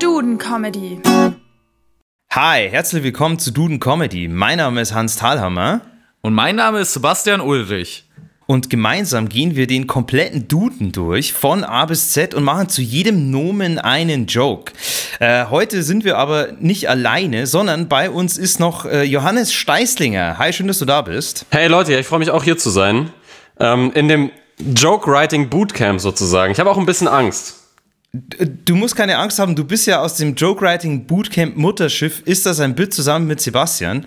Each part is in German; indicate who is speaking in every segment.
Speaker 1: Duden Comedy.
Speaker 2: Hi, herzlich willkommen zu Duden Comedy. Mein Name ist Hans Thalhammer
Speaker 3: Und mein Name ist Sebastian Ulrich.
Speaker 2: und gemeinsam gehen wir den kompletten Duden durch, von A bis Z und machen zu jedem Nomen einen Joke. Äh, heute sind wir aber nicht alleine, sondern bei uns ist noch äh, Johannes Steißlinger. Hi, schön, dass du da bist.
Speaker 4: Hey Leute, ich freue mich auch hier zu sein. Ähm, in dem Joke-Writing Bootcamp sozusagen. Ich habe auch ein bisschen Angst.
Speaker 2: Du musst keine Angst haben, du bist ja aus dem Joke Writing Bootcamp Mutterschiff, ist das ein Bit zusammen mit Sebastian.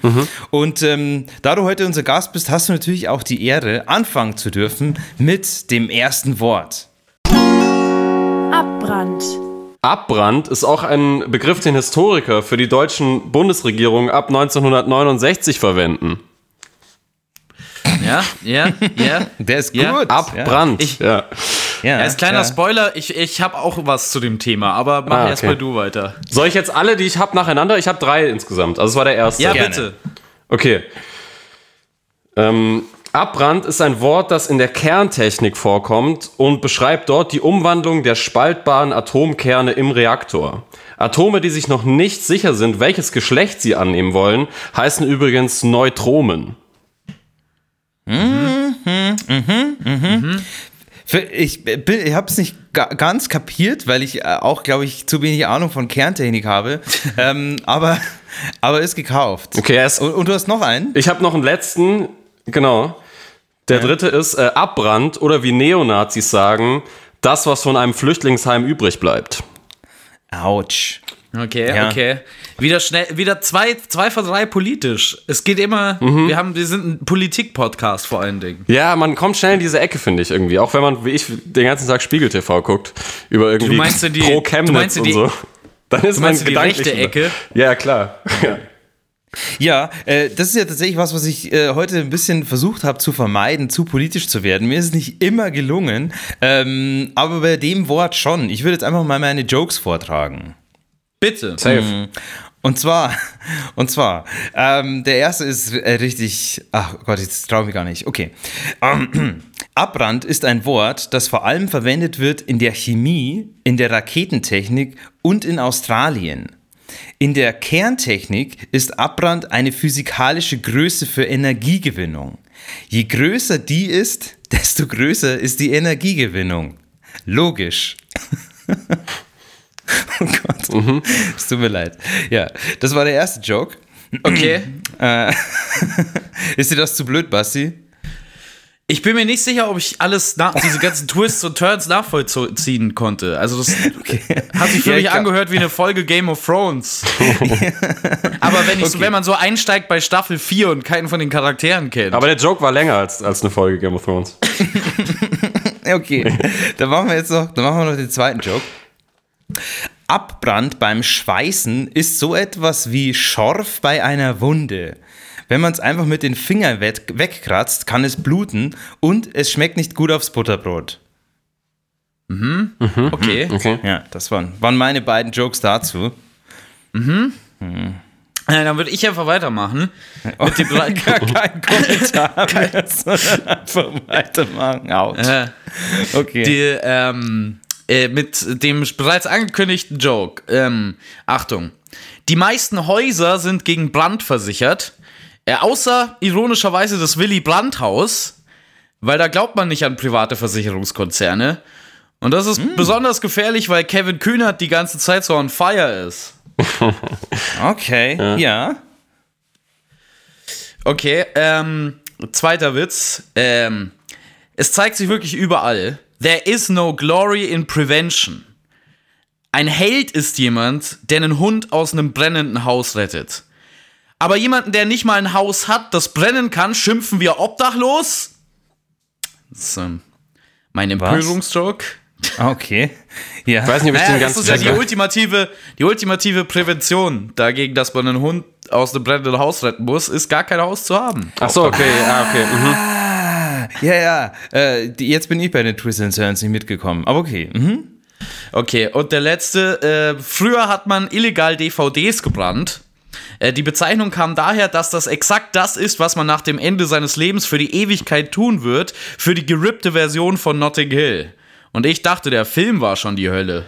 Speaker 2: Und ähm, da du heute unser Gast bist, hast du natürlich auch die Ehre, anfangen zu dürfen mit dem ersten Wort.
Speaker 1: Abbrand.
Speaker 4: Abbrand ist auch ein Begriff, den Historiker für die deutschen Bundesregierungen ab 1969 verwenden.
Speaker 3: Ja, ja, ja.
Speaker 2: Der ist
Speaker 3: Ja,
Speaker 2: gut.
Speaker 4: Abbrand.
Speaker 3: Ich-
Speaker 4: ja.
Speaker 2: Ja,
Speaker 3: Als kleiner
Speaker 2: ja.
Speaker 3: Spoiler, ich, ich habe auch was zu dem Thema, aber mach
Speaker 4: Ah,
Speaker 3: erst
Speaker 4: okay.
Speaker 3: mal du weiter.
Speaker 4: Soll ich jetzt alle, die ich habe, nacheinander? Ich habe drei insgesamt. Also es war der erste.
Speaker 3: Ja,
Speaker 2: Gerne.
Speaker 3: bitte.
Speaker 4: Okay. Ähm, Abbrand ist ein Wort, das in der Kerntechnik vorkommt und beschreibt dort die Umwandlung der spaltbaren Atomkerne im Reaktor. Atome, die sich noch nicht sicher sind, welches Geschlecht sie annehmen wollen, heißen übrigens Neutronen.
Speaker 2: Für, ich bin- ich habe es nicht ga, ganz kapiert, weil ich äh, auch, glaube ich, zu wenig Ahnung von Kerntechnik habe. ähm, aber, aber ist gekauft.
Speaker 4: Okay, er ist,
Speaker 2: Und, und du hast noch einen?
Speaker 4: ich habe noch einen letzten, genau. Der dritte ist äh, Abbrand oder wie Neonazis sagen, das, was von einem Flüchtlingsheim übrig bleibt.
Speaker 2: Autsch.
Speaker 3: Okay,
Speaker 2: Ja.
Speaker 3: okay. Wieder schnell, wieder zwei, zwei von drei politisch. Es geht immer,
Speaker 4: Mhm.
Speaker 3: wir haben, wir sind ein Politik-Podcast vor allen Dingen.
Speaker 4: Ja, man kommt schnell in diese Ecke, finde ich irgendwie. Auch wenn man, wie ich, den ganzen Tag Spiegel TV guckt, über irgendwie
Speaker 3: Du meinst die-
Speaker 4: pro
Speaker 3: du
Speaker 4: Chemnitz
Speaker 3: meinst in
Speaker 4: und
Speaker 3: die-
Speaker 4: so. Dann ist
Speaker 3: Du
Speaker 4: man
Speaker 3: meinst die
Speaker 4: gedanklich
Speaker 3: rechte Ecke?
Speaker 4: Ja, klar. Ja.
Speaker 2: Ja, äh, das ist ja tatsächlich was, was ich äh, heute ein bisschen versucht habe zu vermeiden, zu politisch zu werden. Mir ist es nicht immer gelungen, ähm, aber bei dem Wort schon. Ich würde jetzt einfach mal meine Jokes vortragen.
Speaker 3: Bitte.
Speaker 4: Safe.
Speaker 2: Und zwar, und zwar, ähm, der erste ist äh, richtig, ach Gott, jetzt traue ich mich gar nicht. Okay. Ähm, Abbrand ist ein Wort, das vor allem verwendet wird in der Chemie, in der Raketentechnik und in Australien. In der Kerntechnik ist Abbrand eine physikalische Größe für Energiegewinnung. Je größer die ist, desto größer ist die Energiegewinnung. Logisch. oh Gott. Es tut mir leid. Ja, das war der erste Joke.
Speaker 3: Okay.
Speaker 2: Äh, ist dir das zu blöd, Basti?
Speaker 3: Ich bin mir nicht sicher, ob ich alles nach, diese ganzen Twists und Turns nachvollziehen konnte. Also das hat sich für
Speaker 2: Ja,
Speaker 3: mich angehört wie eine Folge Game of Thrones. Aber wenn, ich so,
Speaker 2: Okay.
Speaker 3: wenn man so einsteigt bei Staffel 4 und keinen von den Charakteren kennt.
Speaker 4: Aber der Joke war länger als, als eine Folge Game of Thrones.
Speaker 2: Okay, dann machen wir jetzt noch, dann machen wir noch den zweiten Joke. Abbrand beim Schweißen ist so etwas wie Schorf bei einer Wunde. Wenn man es einfach mit den Fingern weg, wegkratzt, kann es bluten und es schmeckt nicht gut aufs Butterbrot.
Speaker 3: okay.
Speaker 4: Okay.
Speaker 2: Ja, das waren, waren meine beiden Jokes dazu.
Speaker 3: Äh, Dann würde ich einfach weitermachen. Mit dem drei-
Speaker 2: Gar kein Kommentar mehr, sondern einfach weitermachen. Autsch.
Speaker 3: äh,
Speaker 2: Okay.
Speaker 3: die, ähm, äh, mit dem bereits angekündigten Joke. Ähm, Achtung. Die meisten Häuser sind gegen Brand versichert. Äh, außer ironischerweise das Willy Brandt Haus, weil da glaubt man nicht an private Versicherungskonzerne. Und das ist besonders gefährlich, weil Kevin Kühnert die ganze Zeit so on fire ist.
Speaker 2: Okay, ja.
Speaker 3: Okay, ähm, zweiter Witz. Ähm, es zeigt sich wirklich überall. There is no glory in prevention. Ein Held ist jemand, der einen Hund aus einem brennenden Haus rettet. Aber jemanden, der nicht mal ein Haus hat, das brennen kann, schimpfen wir obdachlos? Das ist ähm, mein Empörungsjoke.
Speaker 2: Okay. Ja.
Speaker 4: Ich weiß nicht, ob ich
Speaker 3: Naja,
Speaker 4: den
Speaker 3: das
Speaker 4: ganzen
Speaker 3: ist ja die ultimative, die ultimative Prävention dagegen, dass man einen Hund aus einem brennenden Haus retten muss, ist gar kein Haus zu haben.
Speaker 4: Ach so, okay. Ah, okay. Mhm.
Speaker 2: Ja, ja. Äh, die, jetzt bin ich bei den Twists and Turns nicht mitgekommen. Aber okay. Mhm.
Speaker 3: Okay, und der letzte. Äh, früher hat man illegal DVDs gebrannt. Äh, die Bezeichnung kam daher, dass das exakt das ist, was man nach dem Ende seines Lebens für die Ewigkeit tun wird, für die gerippte Version von Notting Hill. Und ich dachte, der Film war schon die Hölle.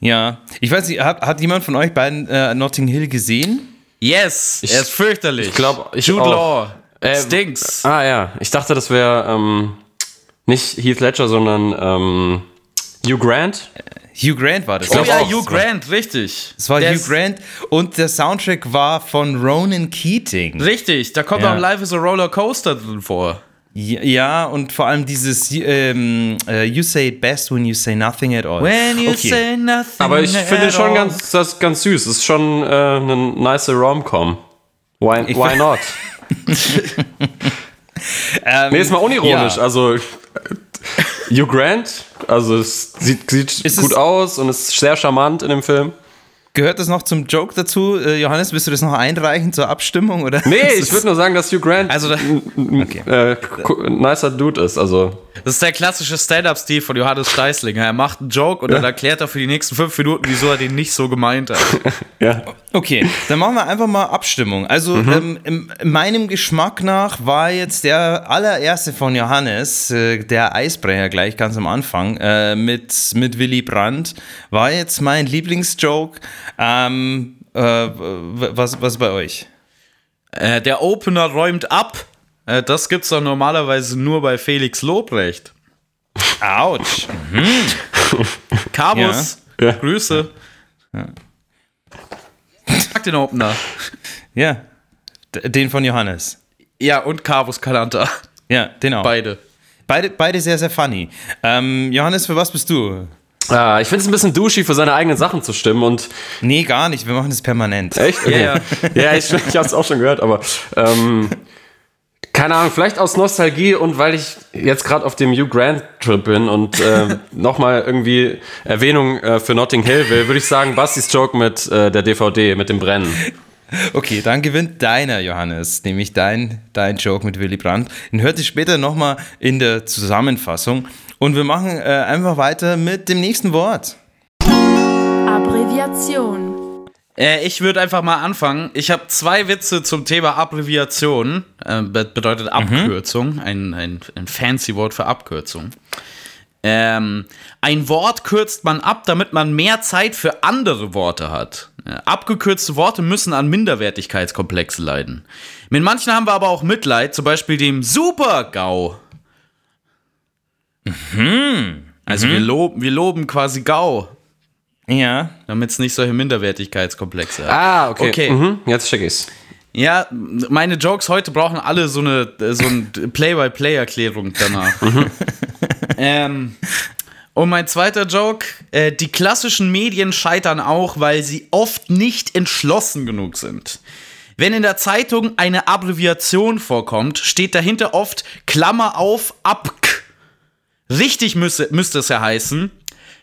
Speaker 2: Ja, ich weiß nicht, hat, hat jemand von euch beiden äh, Notting Hill gesehen?
Speaker 3: Yes,
Speaker 4: Ich-
Speaker 3: er ist fürchterlich.
Speaker 4: ich glaub, ich
Speaker 3: Jude
Speaker 4: auch.
Speaker 3: Law.
Speaker 4: Äh,
Speaker 3: Stinks.
Speaker 4: Ah ja, ich dachte, das wäre ähm, nicht Heath Ledger, sondern ähm, Hugh Grant.
Speaker 2: Hugh Grant war das.
Speaker 3: oh ja,
Speaker 2: auch.
Speaker 3: Hugh Grant, richtig.
Speaker 2: Es war
Speaker 3: Der
Speaker 2: Hugh Grant und der Soundtrack war von Ronan Keating.
Speaker 3: Richtig, da kommt
Speaker 2: Ja.
Speaker 3: auch Life is a Roller Coaster drin vor.
Speaker 2: Ja, und vor allem dieses ähm, äh, You say it best when you say nothing at all. okay.
Speaker 3: nothing.
Speaker 4: Aber ich finde schon
Speaker 3: all.
Speaker 4: ganz, das ist ganz süß. Ist schon äh, eine nice Rom-Com. Why, why not?
Speaker 2: Ähm,
Speaker 4: Nee, ist mal unironisch.
Speaker 2: ja.
Speaker 4: Also Hugh Grant, also es sieht, sieht gut
Speaker 2: es-
Speaker 4: aus und ist sehr charmant in dem Film.
Speaker 2: Gehört das noch zum Joke dazu? Äh, Johannes, willst du das noch einreichen zur Abstimmung? Oder?
Speaker 4: Nee, ich würde nur sagen, dass Hugh Grant
Speaker 3: Also, da-
Speaker 2: Okay.
Speaker 4: äh, nicer Dude ist. Also
Speaker 3: Das ist der klassische Stand-Up-Stil von Johannes Steißlinger. Er macht einen Joke und dann erklärt er für die nächsten fünf Minuten, wieso er den nicht so gemeint hat.
Speaker 4: ja.
Speaker 2: Okay, dann machen wir einfach mal Abstimmung. Also ähm, im, meinem Geschmack nach war jetzt der allererste von Johannes, äh, der Eisbrecher gleich ganz am Anfang, äh, mit, mit Willy Brandt, war jetzt mein Lieblingsjoke. Ähm, äh, was, was bei euch?
Speaker 3: Äh, der Opener räumt ab. Äh, das gibt's doch normalerweise nur bei Felix Lobrecht.
Speaker 2: Autsch.
Speaker 3: Cabus,
Speaker 4: Ja. Ja.
Speaker 3: Grüße. Sag den Opener.
Speaker 2: Ja, den von Johannes.
Speaker 3: Ja, und Cabus Calanta.
Speaker 2: Ja, den auch.
Speaker 3: Beide.
Speaker 2: Beide, beide sehr, sehr funny. Ähm, Johannes, für was bist du?
Speaker 4: Ah, ich finde es ein bisschen douchey, für seine eigenen Sachen zu stimmen und
Speaker 2: Nee, gar nicht. Wir machen das permanent.
Speaker 4: Echt? Okay.
Speaker 3: Ja,
Speaker 4: ja. ich, ich habe es auch schon gehört, aber ähm, keine Ahnung, vielleicht aus Nostalgie und weil ich jetzt gerade auf dem Hugh Grant Trip bin und äh, nochmal irgendwie Erwähnung äh, für Notting Hill will, würde ich sagen, Bastis Joke mit äh, der DVD, mit dem Brennen.
Speaker 2: Okay, dann gewinnt deiner, Johannes, nämlich dein, dein Joke mit Willy Brandt. Den hört ihr später nochmal in der Zusammenfassung. Und wir machen äh, einfach weiter mit dem nächsten Wort.
Speaker 1: Abbreviation.
Speaker 3: Äh, ich würde einfach mal anfangen. Ich habe zwei Witze zum Thema Abbreviation. Äh, be- bedeutet Abkürzung. Ein, ein, ein fancy Wort für Abkürzung. Ähm, ein Wort kürzt man ab, damit man mehr Zeit für andere Worte hat. Äh, abgekürzte Worte müssen an Minderwertigkeitskomplexe leiden. Mit manchen haben wir aber auch Mitleid, zum Beispiel dem Super-GAU. Also wir, loben, wir loben quasi GAU,
Speaker 2: Ja.
Speaker 3: damit es nicht solche Minderwertigkeitskomplexe hat.
Speaker 4: Ah, okay.
Speaker 3: Okay.
Speaker 4: Mhm, jetzt check ich's.
Speaker 3: Ja, meine Jokes heute brauchen alle so eine so ein Play-by-Play-Erklärung danach. ähm, und mein zweiter Joke: äh, Die klassischen Medien scheitern auch, weil sie oft nicht entschlossen genug sind. Wenn in der Zeitung eine Abbreviation vorkommt, steht dahinter oft Klammer auf abk. Richtig müsse, müsste es ja heißen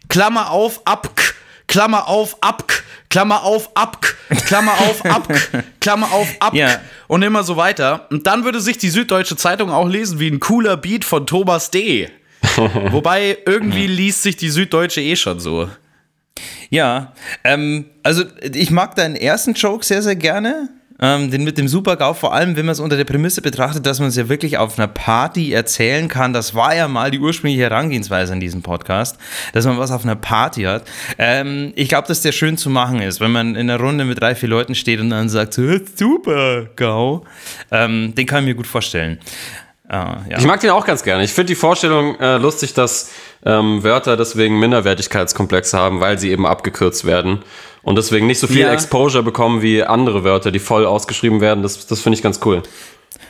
Speaker 3: Klammer auf abk. Klammer auf abk. Klammer auf abk. Klammer auf abk. Klammer auf abk.
Speaker 2: Ja.
Speaker 3: Und immer so weiter. Und dann würde sich die Süddeutsche Zeitung auch lesen wie ein cooler Beat von Thomas D. Wobei irgendwie liest sich die Süddeutsche eh schon so.
Speaker 2: Ja. Ähm, also, ich mag deinen ersten Joke sehr, sehr gerne. Ähm, den mit dem Super-GAU, vor allem wenn man es unter der Prämisse betrachtet, dass man es ja wirklich auf einer Party erzählen kann. Das war ja mal die ursprüngliche Herangehensweise an diesem Podcast, dass man was auf einer Party hat. Ähm, ich glaube, dass der schön zu machen ist, wenn man in einer Runde mit drei, vier Leuten steht und dann sagt, Super-GAU. Ähm, den kann ich mir gut vorstellen. Äh, ja.
Speaker 4: Ich mag den auch ganz gerne. Ich finde die Vorstellung äh, lustig, dass ähm, Wörter deswegen Minderwertigkeitskomplexe haben, weil sie eben abgekürzt werden und deswegen nicht so viel
Speaker 3: Ja.
Speaker 4: Exposure bekommen wie andere Wörter, die voll ausgeschrieben werden. Das, das finde ich ganz cool.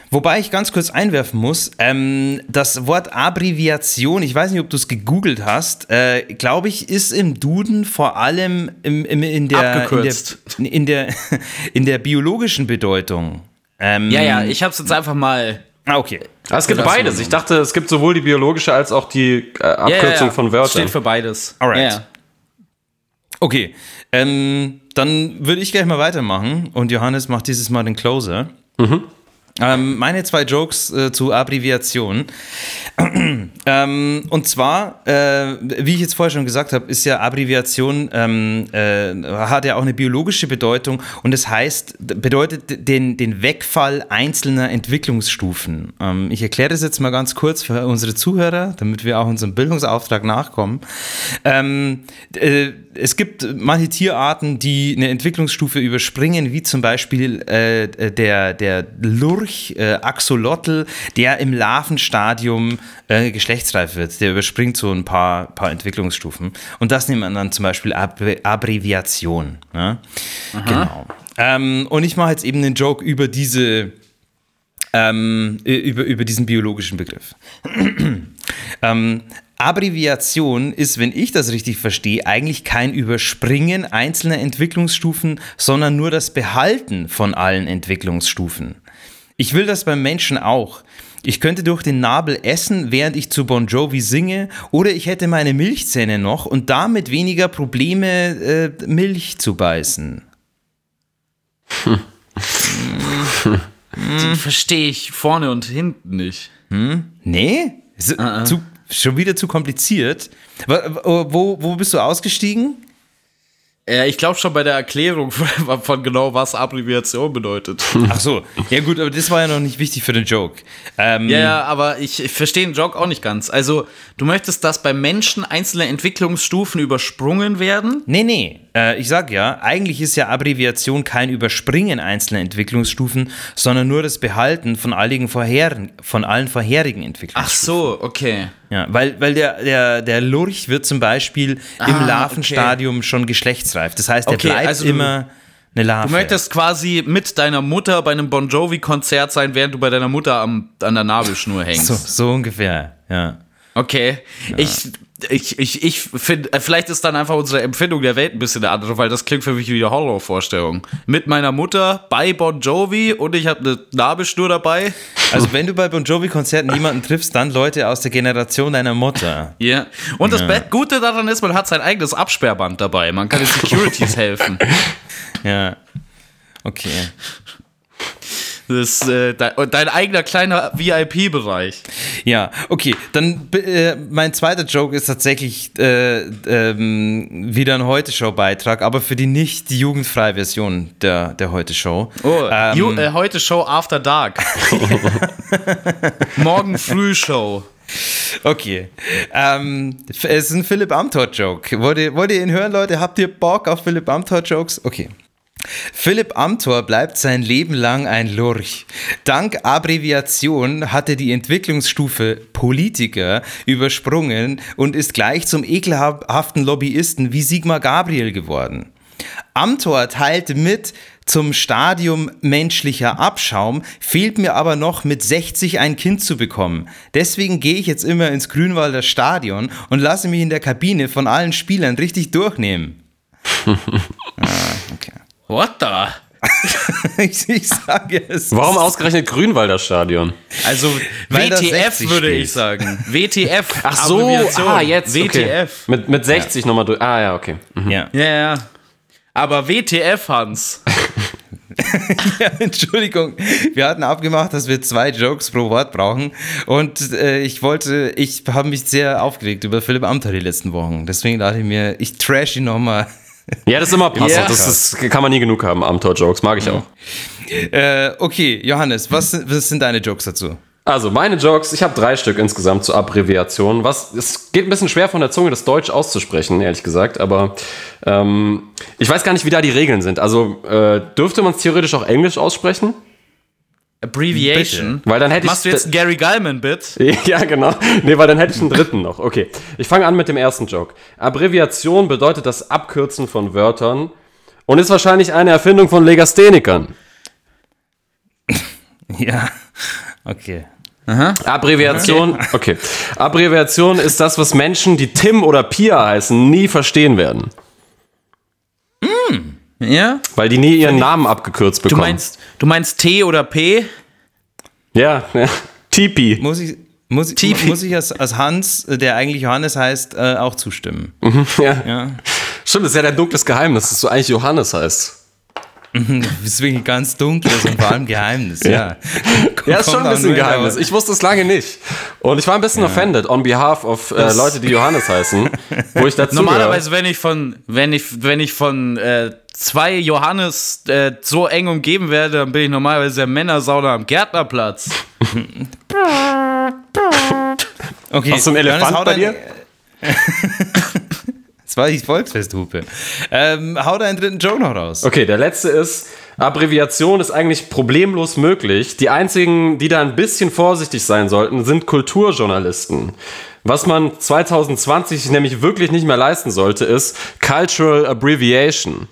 Speaker 2: Wobei ich ganz kurz einwerfen muss, ähm, das Wort Abbreviation, ich weiß nicht, ob du es gegoogelt hast, äh, glaube ich, ist im Duden vor allem im, im, in, der. In, der, in, der, in der biologischen Bedeutung. Ähm,
Speaker 3: Ja, ja, ich hab's jetzt einfach mal.
Speaker 2: Ah, okay.
Speaker 4: Aber es gibt
Speaker 3: wir
Speaker 4: beides. Ich dachte, es gibt sowohl die biologische als auch die äh, Abkürzung
Speaker 3: Ja, ja,
Speaker 4: von Wörtern.
Speaker 3: Steht für beides.
Speaker 2: Alright.
Speaker 3: Ja.
Speaker 2: Okay, ähm, dann würde ich gleich mal weitermachen und Johannes macht dieses Mal den Closer. Ähm, meine zwei Jokes äh, zu Abbreviation. ähm, und zwar, äh, wie ich jetzt vorher schon gesagt habe, ist ja Abbreviation, ähm, äh, hat ja auch eine biologische Bedeutung und das heißt, bedeutet den, den Wegfall einzelner Entwicklungsstufen. Ähm, ich erkläre das jetzt mal ganz kurz für unsere Zuhörer, damit wir auch unserem Bildungsauftrag nachkommen. Ähm, äh, es gibt manche Tierarten, die eine Entwicklungsstufe überspringen, wie zum Beispiel äh, der, der Lurch, äh, Axolotl, der im Larvenstadium äh, geschlechtsreif wird. Der überspringt so ein paar, paar Entwicklungsstufen. Und das nennt man dann zum Beispiel Ab Abbreviation. Ja? Genau. Ähm, und ich mache jetzt eben einen Joke über diese, ähm, über, über diesen biologischen Begriff. ähm, Abbreviation ist, wenn ich das richtig verstehe, eigentlich kein Überspringen einzelner Entwicklungsstufen, sondern nur das Behalten von allen Entwicklungsstufen. Ich will das beim Menschen auch. Ich könnte durch den Nabel essen, während ich zu Bon Jovi singe, oder ich hätte meine Milchzähne noch und damit weniger Probleme, äh, Milch zu beißen.
Speaker 3: Hm. Hm. Verstehe ich vorne und hinten nicht.
Speaker 2: Hm? Nee? So, uh -uh. Zu, schon wieder zu kompliziert. Wo, wo bist du ausgestiegen?
Speaker 3: Ja, ich glaube schon bei der Erklärung von, von, genau, was Abbreviation bedeutet.
Speaker 2: Ach so, ja gut, aber das war ja noch nicht wichtig für den Joke.
Speaker 3: Ähm ja, ja, aber ich, ich verstehe den Joke auch nicht ganz. Also, du möchtest, dass bei Menschen einzelne Entwicklungsstufen übersprungen werden?
Speaker 2: Nee, nee. Äh, ich sag ja, eigentlich ist ja Abbreviation kein Überspringen einzelner Entwicklungsstufen, sondern nur das Behalten von, allen vorherigen, von allen vorherigen Entwicklungsstufen.
Speaker 3: Ach so, okay.
Speaker 2: Ja, weil, weil der, der, der Lurch wird zum Beispiel ah, im Larvenstadium okay. schon geschlechtsreif. Das heißt, er okay, bleibt also immer eine Larve.
Speaker 3: Du möchtest quasi mit deiner Mutter bei einem Bon Jovi-Konzert sein, während du bei deiner Mutter am, an der Nabelschnur hängst.
Speaker 2: So, so ungefähr, ja.
Speaker 3: Okay. Ja. Ich ich, ich, ich finde, äh, vielleicht ist dann einfach unsere Empfindung der Welt ein bisschen eine andere, weil das klingt für mich wie eine Horrorvorstellung. Mit meiner Mutter bei Bon Jovi und ich habe eine Nabelschnur dabei.
Speaker 2: Also wenn du bei Bon Jovi-Konzerten jemanden triffst, dann Leute aus der Generation deiner Mutter.
Speaker 3: Ja. Yeah. Und das ja. Gute daran ist, man hat sein eigenes Absperrband dabei. Man kann den Securities helfen.
Speaker 2: Ja. Okay.
Speaker 3: Das ist äh, dein, dein, eigener kleiner VIP-Bereich.
Speaker 2: Ja, okay. Dann äh, mein zweiter Joke ist tatsächlich äh, ähm, wieder ein Heute-Show-Beitrag, aber für die nicht jugendfreie Version der, der Heute-Show.
Speaker 3: Oh, ähm, äh, Heute-Show After Dark. Morgen Früh-Show.
Speaker 2: Okay. Ähm, es ist ein Philipp Amthor-Joke. Wollt ihr, wollt ihr ihn hören, Leute? Habt ihr Bock auf Philipp Amthor-Jokes? Okay. Philipp Amthor bleibt sein Leben lang ein Lurch. Dank Abbreviation hat er die Entwicklungsstufe Politiker übersprungen und ist gleich zum ekelhaften Lobbyisten wie Sigmar Gabriel geworden. Amthor teilte mit, zum Stadium menschlicher Abschaum fehlt mir aber noch mit 60 ein Kind zu bekommen. Deswegen gehe ich jetzt immer ins Grünwalder Stadion und lasse mich in der Kabine von allen Spielern richtig durchnehmen. ah,
Speaker 3: okay. What the?
Speaker 2: ich, ich sage es.
Speaker 4: Warum ausgerechnet Grünwalder Stadion?
Speaker 3: Also WTF würde ich sagen. WTF.
Speaker 4: Ach so, ah, jetzt. WTF. Okay. Mit, mit 60 ja. nochmal durch. Ah, ja, okay.
Speaker 3: Mhm. Ja. ja, ja. Aber WTF, Hans.
Speaker 2: ja, Entschuldigung, wir hatten abgemacht, dass wir zwei Jokes pro Wort brauchen und äh, ich wollte, ich habe mich sehr aufgeregt über Philipp Amthor die letzten Wochen. Deswegen dachte ich mir, ich trash ihn nochmal
Speaker 4: ja, das ist immer passend. Ja. Das ist, kann man nie genug haben, Abenteuer-Jokes. Mag ich auch.
Speaker 2: Äh, okay, Johannes, was, was sind deine Jokes dazu?
Speaker 4: Also, meine Jokes, ich habe drei Stück insgesamt zur Abbreviation. Was, es geht ein bisschen schwer von der Zunge, das Deutsch auszusprechen, ehrlich gesagt. Aber ähm, ich weiß gar nicht, wie da die Regeln sind. Also, äh, dürfte man es theoretisch auch Englisch aussprechen?
Speaker 3: Abbreviation.
Speaker 4: Bitte. Weil dann hätte
Speaker 3: Machst ich, du jetzt einen Gary Gallman-Bit?
Speaker 4: ja, genau. Nee, weil dann hätte ich einen dritten noch. Okay. Ich fange an mit dem ersten Joke. Abbreviation bedeutet das Abkürzen von Wörtern und ist wahrscheinlich eine Erfindung von Legasthenikern.
Speaker 2: ja, okay.
Speaker 4: Aha. Abbreviation, okay. okay. Abbreviation ist das, was Menschen, die Tim oder Pia heißen, nie verstehen werden.
Speaker 3: Ja?
Speaker 4: Weil die nie ihren Namen abgekürzt bekommen.
Speaker 3: Du meinst, du meinst T oder P?
Speaker 4: Ja, ja. Tipi.
Speaker 2: Muss ich, muss, Tipi. muss ich als, als Hans, der eigentlich Johannes heißt, äh, auch zustimmen.
Speaker 4: Mhm, ja. ja. Stimmt, das ist ja dein dunkles Geheimnis, dass du eigentlich Johannes heißt.
Speaker 2: Ist wirklich ganz dunkles und vor allem Geheimnis, ja.
Speaker 4: Ja, ist schon ein bisschen Geheimnis. Ich wusste es lange nicht. Und ich war ein bisschen offended on behalf of äh, Leute, die Johannes heißen, wo ich dazu
Speaker 3: Normalerweise, wenn ich von, wenn ich, wenn ich von äh, zwei Johannes äh, so eng umgeben werde, dann bin ich normalerweise der Männersauna am Gärtnerplatz.
Speaker 2: Okay,
Speaker 4: Hast du einen
Speaker 2: Johannes,
Speaker 4: Elefant
Speaker 2: hau
Speaker 4: bei dir?
Speaker 2: Das war die Volksfesthupe. Ähm, hau deinen dritten Joke noch raus.
Speaker 4: Okay, der letzte ist, Abbreviation ist eigentlich problemlos möglich. Die einzigen, die da ein bisschen vorsichtig sein sollten, sind Kulturjournalisten. Was man 2020 nämlich wirklich nicht mehr leisten sollte, ist Cultural Abbreviation.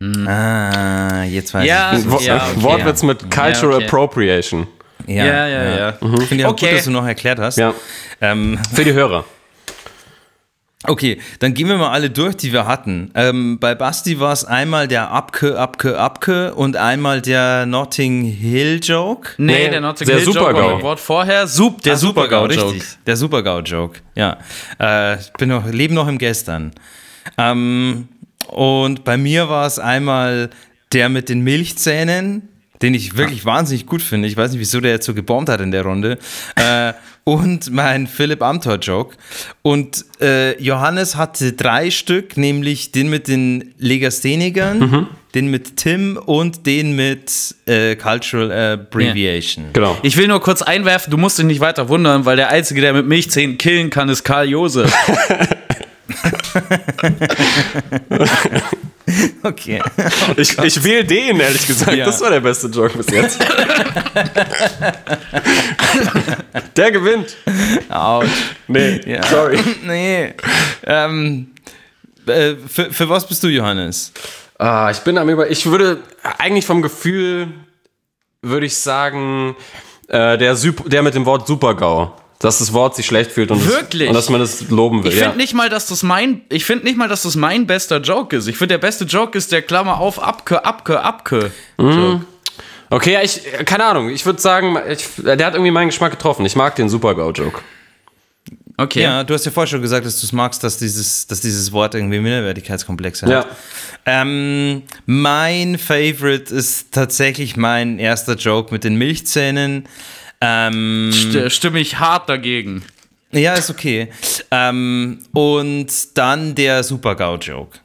Speaker 2: Ah, jetzt weiß
Speaker 3: Ja,
Speaker 2: ich.
Speaker 4: Wo
Speaker 3: ja, okay.
Speaker 4: Wortwitz mit Cultural
Speaker 3: okay.
Speaker 4: Appropriation.
Speaker 2: Ja,
Speaker 3: Ja, ja, ja.
Speaker 2: Ich finde ja auch
Speaker 3: Okay.
Speaker 2: gut, dass du noch erklärt hast.
Speaker 4: Ja,
Speaker 2: Ähm,
Speaker 4: für die Hörer.
Speaker 2: okay, dann gehen wir mal alle durch, die wir hatten. Ähm, bei Basti war es einmal der Abke, Abke, Abke und einmal der Notting Hill Joke.
Speaker 3: Nee,
Speaker 4: Nee,
Speaker 3: der Notting
Speaker 4: der
Speaker 3: Hill Joke
Speaker 4: Super-GAU.
Speaker 3: war ein Wort vorher. Sup, der
Speaker 2: Ah,
Speaker 3: Super-GAU Joke.
Speaker 2: richtig. Der Super-GAU-Joke, ja. Äh, ich bin noch, lebe noch im Gestern. Ähm, und bei mir war es einmal der mit den Milchzähnen, den ich wirklich wahnsinnig gut finde. Ich weiß nicht, wieso der jetzt so gebombt hat in der Runde. Äh, und mein Philipp Amthor-Joke. Und äh, Johannes hatte drei Stück, nämlich den mit den Legasthenikern, den mit Tim und den mit äh, Cultural Abbreviation.
Speaker 4: Genau.
Speaker 3: Ich will nur kurz einwerfen, du musst dich nicht weiter wundern, weil der Einzige, der mit Milchzähnen killen kann, ist Karl Josef.
Speaker 2: Okay.
Speaker 4: Ich, ich wähle den, ehrlich gesagt.
Speaker 2: Ja.
Speaker 4: Das war der beste Joke bis jetzt. der gewinnt.
Speaker 2: Autsch.
Speaker 4: Nee,
Speaker 2: Ja.
Speaker 4: sorry.
Speaker 2: Nee. Ähm, äh, für, für was bist du, Johannes?
Speaker 4: Ah, ich bin am über. Ich würde eigentlich vom Gefühl, würde ich sagen, äh, der, Süp der mit dem Wort Supergau. Dass das Wort sich schlecht fühlt und,
Speaker 3: Wirklich?
Speaker 4: Das, und dass man das loben will.
Speaker 3: Ich
Speaker 4: ja.
Speaker 3: finde nicht mal, dass das mein, ich finde nicht mal, dass das mein bester Joke ist. Ich finde, der beste Joke ist der Klammer auf Abke, Abke, Abke. Joke.
Speaker 4: Okay, ja, ich, keine Ahnung. Ich würde sagen, ich, der hat irgendwie meinen Geschmack getroffen. Ich mag den Supergau-Joke.
Speaker 3: Okay.
Speaker 2: Ja, du hast ja vorher schon gesagt, dass du es magst, dass dieses, dass dieses Wort irgendwie Minderwertigkeitskomplexe hat.
Speaker 4: Ja.
Speaker 2: Ähm, mein Favorite ist tatsächlich mein erster Joke mit den Milchzähnen. Ähm,
Speaker 3: St stimme ich hart dagegen.
Speaker 2: ja, ist okay. Ähm, und dann der Super-GAU-Joke.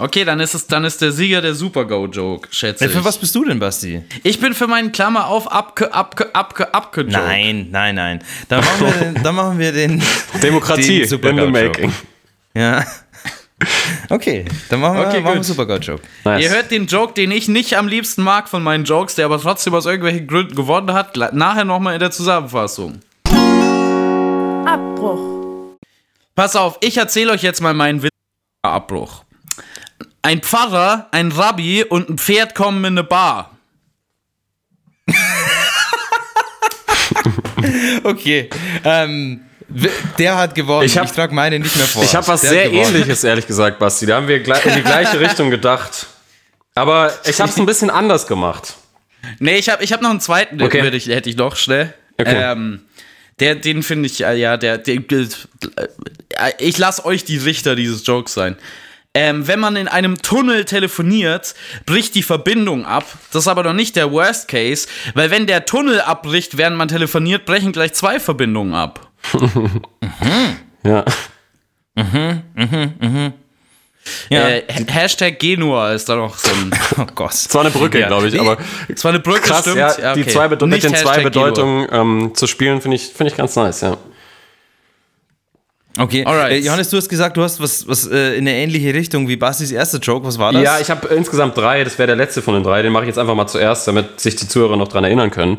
Speaker 3: Okay, dann ist es, dann ist der Sieger der Super-Go-Joke, schätze
Speaker 2: Äh,
Speaker 3: ich.
Speaker 2: Für was bist du denn, Basti?
Speaker 3: Ich bin für meinen Klammer auf Abke, Abke, Abke, Abke Joke.
Speaker 2: Nein, nein, nein. Dann machen wir den, dann machen wir den
Speaker 4: Demokratie
Speaker 2: den
Speaker 4: in the making.
Speaker 2: Ja. Okay, dann machen wir,
Speaker 3: Okay,
Speaker 2: machen wir
Speaker 3: gut.
Speaker 2: Super-GAU-Joke.
Speaker 4: Nice.
Speaker 3: Ihr hört den Joke, den ich nicht am liebsten mag von meinen Jokes, der aber trotzdem aus irgendwelchen Gründen gewonnen hat, nachher nochmal in der Zusammenfassung.
Speaker 1: Abbruch.
Speaker 3: Pass auf, ich erzähle euch jetzt mal meinen Witz. Abbruch. Ein Pfarrer, ein Rabbi und ein Pferd kommen in eine Bar.
Speaker 2: Okay, ähm, der hat gewonnen.
Speaker 4: Ich
Speaker 2: Ich,
Speaker 4: hab-
Speaker 2: trage meine nicht mehr vor.
Speaker 4: Ich habe was
Speaker 2: Der
Speaker 4: sehr ähnliches, ehrlich gesagt, Basti. Da haben wir in die gleiche Richtung gedacht. Aber ich habe es ein bisschen anders gemacht.
Speaker 3: Nee, ich habe ich hab noch einen zweiten,
Speaker 4: Okay.
Speaker 3: würde ich, hätte ich noch schnell.
Speaker 4: Okay.
Speaker 3: Ähm, der, den finde ich, äh, ja, der, der, äh, ich lasse euch die Richter dieses Jokes sein. Ähm, wenn man in einem Tunnel telefoniert, bricht die Verbindung ab. Das ist aber noch nicht der Worst Case, weil wenn der Tunnel abbricht, während man telefoniert, brechen gleich zwei Verbindungen ab.
Speaker 4: Ja.
Speaker 2: Ja.
Speaker 3: Äh, Ha- Hashtag Genua ist da noch so ein.
Speaker 2: Oh Gott.
Speaker 4: Es war eine Brücke,
Speaker 2: Ja.
Speaker 4: glaube ich. Aber
Speaker 3: Es war eine Brücke,
Speaker 4: krass,
Speaker 3: stimmt.
Speaker 4: ja, die
Speaker 3: okay.
Speaker 4: zwei Bedo mit den zwei
Speaker 3: Hashtag Genua.
Speaker 4: Bedeutungen ähm, zu spielen, finde ich, find ich ganz nice, ja.
Speaker 2: Okay,
Speaker 3: Alright.
Speaker 2: äh, Johannes, du hast gesagt, du hast was, was äh, in eine ähnliche Richtung wie Bastis erster Joke. Was war das?
Speaker 4: Ja, ich habe insgesamt drei, das wäre der letzte von den drei. Den mache ich jetzt einfach mal zuerst, damit sich die Zuhörer noch dran erinnern können.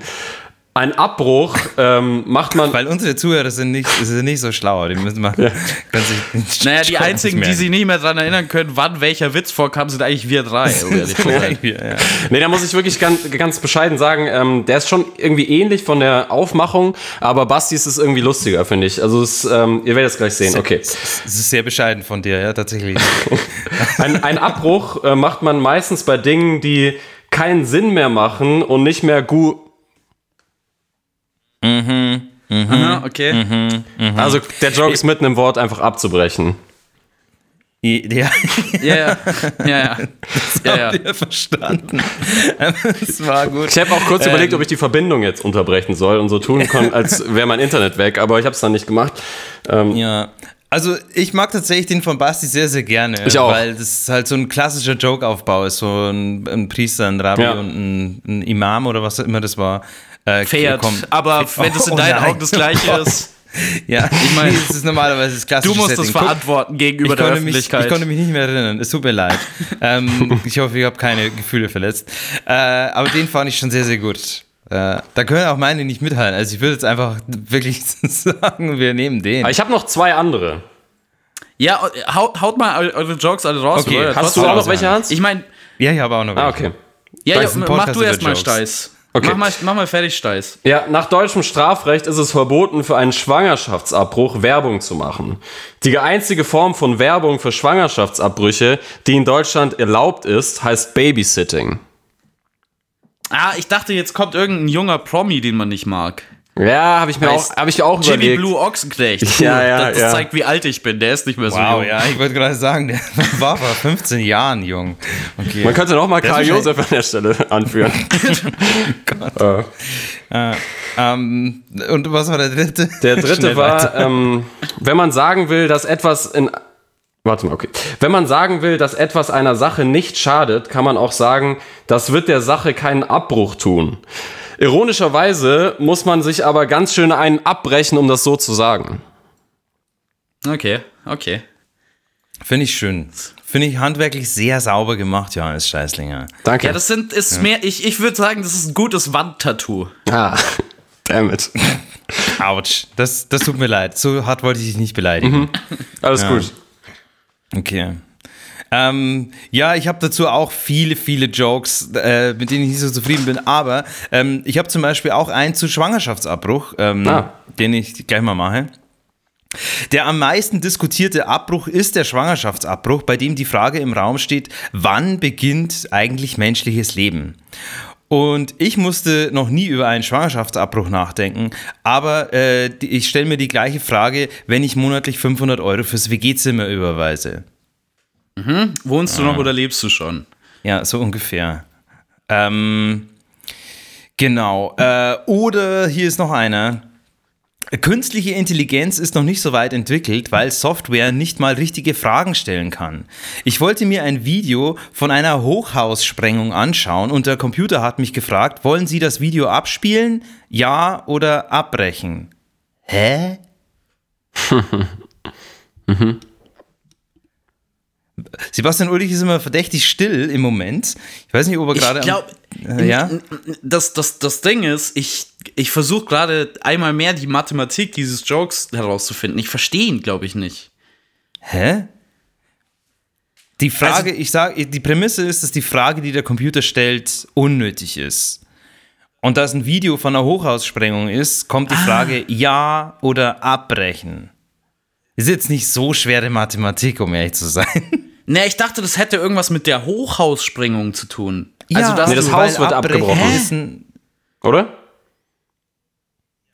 Speaker 4: Ein Abbruch ähm, macht man.
Speaker 2: Weil unsere Zuhörer sind nicht, sind nicht so schlau. Die müssen mal. Können sich
Speaker 3: Naja, die einzigen, die sich nicht mehr daran erinnern können, wann welcher Witz vorkam, sind eigentlich wir drei. um ehrlich zu sein.
Speaker 2: Ja, ja.
Speaker 4: Nee, da muss ich wirklich ganz, ganz bescheiden sagen, ähm, der ist schon irgendwie ähnlich von der Aufmachung, aber Bastis ist irgendwie lustiger, finde ich. Also es, ähm, ihr werdet es gleich sehen. Okay.
Speaker 2: Es ist sehr bescheiden von dir, ja, tatsächlich.
Speaker 4: Ein, ein Abbruch äh, macht man meistens bei Dingen, die keinen Sinn mehr machen und nicht mehr gut.
Speaker 3: Aha, okay.
Speaker 4: Also der Joke ist mitten im Wort einfach abzubrechen.
Speaker 2: Ja,
Speaker 3: Ja, ja, ja, ja. ja, ja.
Speaker 2: habt ihr verstanden. Das war gut.
Speaker 4: Ich habe auch kurz überlegt, ob ich die Verbindung jetzt unterbrechen soll und so tun kann, als wäre mein Internet weg, aber ich habe es dann nicht gemacht. Ähm,
Speaker 2: Ja. Also ich mag tatsächlich den von Basti sehr, sehr gerne.
Speaker 4: Ich auch.
Speaker 2: Weil das halt so ein klassischer Joke-Aufbau ist. So ein, ein Priester, ein Rabbi
Speaker 4: Ja.
Speaker 2: und ein, ein Imam oder was immer das war. Äh,
Speaker 3: Fährt.
Speaker 2: kommt.
Speaker 3: Aber wenn das in
Speaker 2: Oh
Speaker 3: deinen
Speaker 2: nein.
Speaker 3: Augen das Gleiche ist,
Speaker 2: Ja, ich
Speaker 3: mein,
Speaker 2: meine, das ist normalerweise das klassische
Speaker 3: du musst das
Speaker 2: Setting. Guck,
Speaker 3: verantworten gegenüber der
Speaker 2: konnte, mich,
Speaker 3: Öffentlichkeit.
Speaker 2: ich konnte mich nicht mehr erinnern. Es tut mir leid. ähm, ich hoffe, ich habe keine Gefühle verletzt. Äh, aber den fand ich schon sehr, sehr gut. Äh, da können auch meine nicht mithalten. Also ich würde jetzt einfach wirklich sagen, wir nehmen den.
Speaker 4: aber ich habe noch zwei andere.
Speaker 3: ja, haut, haut mal eu- eure Jokes alle raus.
Speaker 2: Okay?
Speaker 4: Hast du auch noch welche? Hans?
Speaker 3: Ich meine,
Speaker 2: ja, ich habe auch noch
Speaker 4: Ah,
Speaker 2: welche.
Speaker 4: okay.
Speaker 3: ja, ja mach du erst mal. Steiß.
Speaker 4: Okay.
Speaker 3: Mach, mal, mach mal fertig, Steiß.
Speaker 4: Ja, nach deutschem Strafrecht ist es verboten, für einen Schwangerschaftsabbruch Werbung zu machen. Die einzige Form von Werbung für Schwangerschaftsabbrüche, die in Deutschland erlaubt ist, heißt Babysitting.
Speaker 3: Ah, ich dachte, jetzt kommt irgendein junger Promi, den man nicht mag.
Speaker 4: Ja, habe ich mir
Speaker 3: Heißt
Speaker 4: auch, hab ich auch
Speaker 3: Jimmy
Speaker 4: überlegt.
Speaker 3: Blue Ochsenknecht.
Speaker 4: Ja, ja,
Speaker 3: das, das
Speaker 4: ja.
Speaker 3: zeigt, wie alt ich bin. Der ist nicht mehr so
Speaker 2: Wow,
Speaker 3: jung.
Speaker 2: ja, ich wollte gerade sagen, der war vor 15 Jahren jung. Okay.
Speaker 4: Man könnte noch mal Karl Josef an der Stelle anführen.
Speaker 2: Äh, ähm, und was war der dritte?
Speaker 4: Der dritte war, ähm, wenn man sagen will, dass etwas in. Warte mal, okay. Wenn man sagen will, dass etwas einer Sache nicht schadet, kann man auch sagen, das wird der Sache keinen Abbruch tun. Ironischerweise muss man sich aber ganz schön einen abbrechen, um das so zu sagen.
Speaker 3: Okay, okay.
Speaker 2: Finde ich schön. Finde ich handwerklich sehr sauber gemacht, Johannes Scheißlinger.
Speaker 4: Danke.
Speaker 3: Ja, das sind, ist mehr, ich, ich würde sagen, das ist ein gutes Wandtattoo.
Speaker 4: ah, damn it.
Speaker 2: Autsch. Das, das tut mir leid. So hart wollte ich dich nicht beleidigen.
Speaker 4: Alles gut.
Speaker 2: Okay. Ähm, ja, ich habe dazu auch viele, viele Jokes, äh, mit denen ich nicht so zufrieden bin. Aber ähm, ich habe zum Beispiel auch einen zu Schwangerschaftsabbruch, ähm,
Speaker 4: Ah.
Speaker 2: den ich gleich mal mache. Der am meisten diskutierte Abbruch ist der Schwangerschaftsabbruch, bei dem die Frage im Raum steht, wann beginnt eigentlich menschliches Leben? Und ich musste noch nie über einen Schwangerschaftsabbruch nachdenken, aber äh, ich stelle mir die gleiche Frage, wenn ich monatlich 500 Euro fürs WG-Zimmer überweise.
Speaker 3: Wohnst du noch oder lebst du schon?
Speaker 2: Ja, so ungefähr. Ähm, genau. Äh, oder hier ist noch einer. Künstliche Intelligenz ist noch nicht so weit entwickelt, weil Software nicht mal richtige Fragen stellen kann. Ich wollte mir ein Video von einer Hochhaussprengung anschauen und der Computer hat mich gefragt, wollen Sie das Video abspielen? Ja oder abbrechen? Hä? Sebastian Ulrich ist immer verdächtig still im Moment. Ich weiß nicht, ob er gerade.
Speaker 3: Ich glaube,
Speaker 2: Äh, ja?
Speaker 3: das, das, das Ding ist, ich, ich versuche gerade einmal mehr die Mathematik dieses Jokes herauszufinden. Ich verstehe ihn, glaube ich, nicht.
Speaker 2: Hä? Die Frage,
Speaker 3: Also-
Speaker 2: ich sage, die Prämisse ist, dass die Frage, die der Computer stellt, unnötig ist. Und da es ein Video von einer Hochhaussprengung ist, kommt die
Speaker 3: Ah.
Speaker 2: Frage ja oder abbrechen. Ist jetzt nicht so schwere Mathematik, um ehrlich zu sein.
Speaker 3: Ne, ich dachte, das hätte irgendwas mit der Hochhaussprengung zu tun.
Speaker 2: Ja,
Speaker 4: nee, das
Speaker 2: du-
Speaker 4: Haus
Speaker 2: weil
Speaker 4: wird
Speaker 2: abbrechen
Speaker 4: abgebrochen. Oder?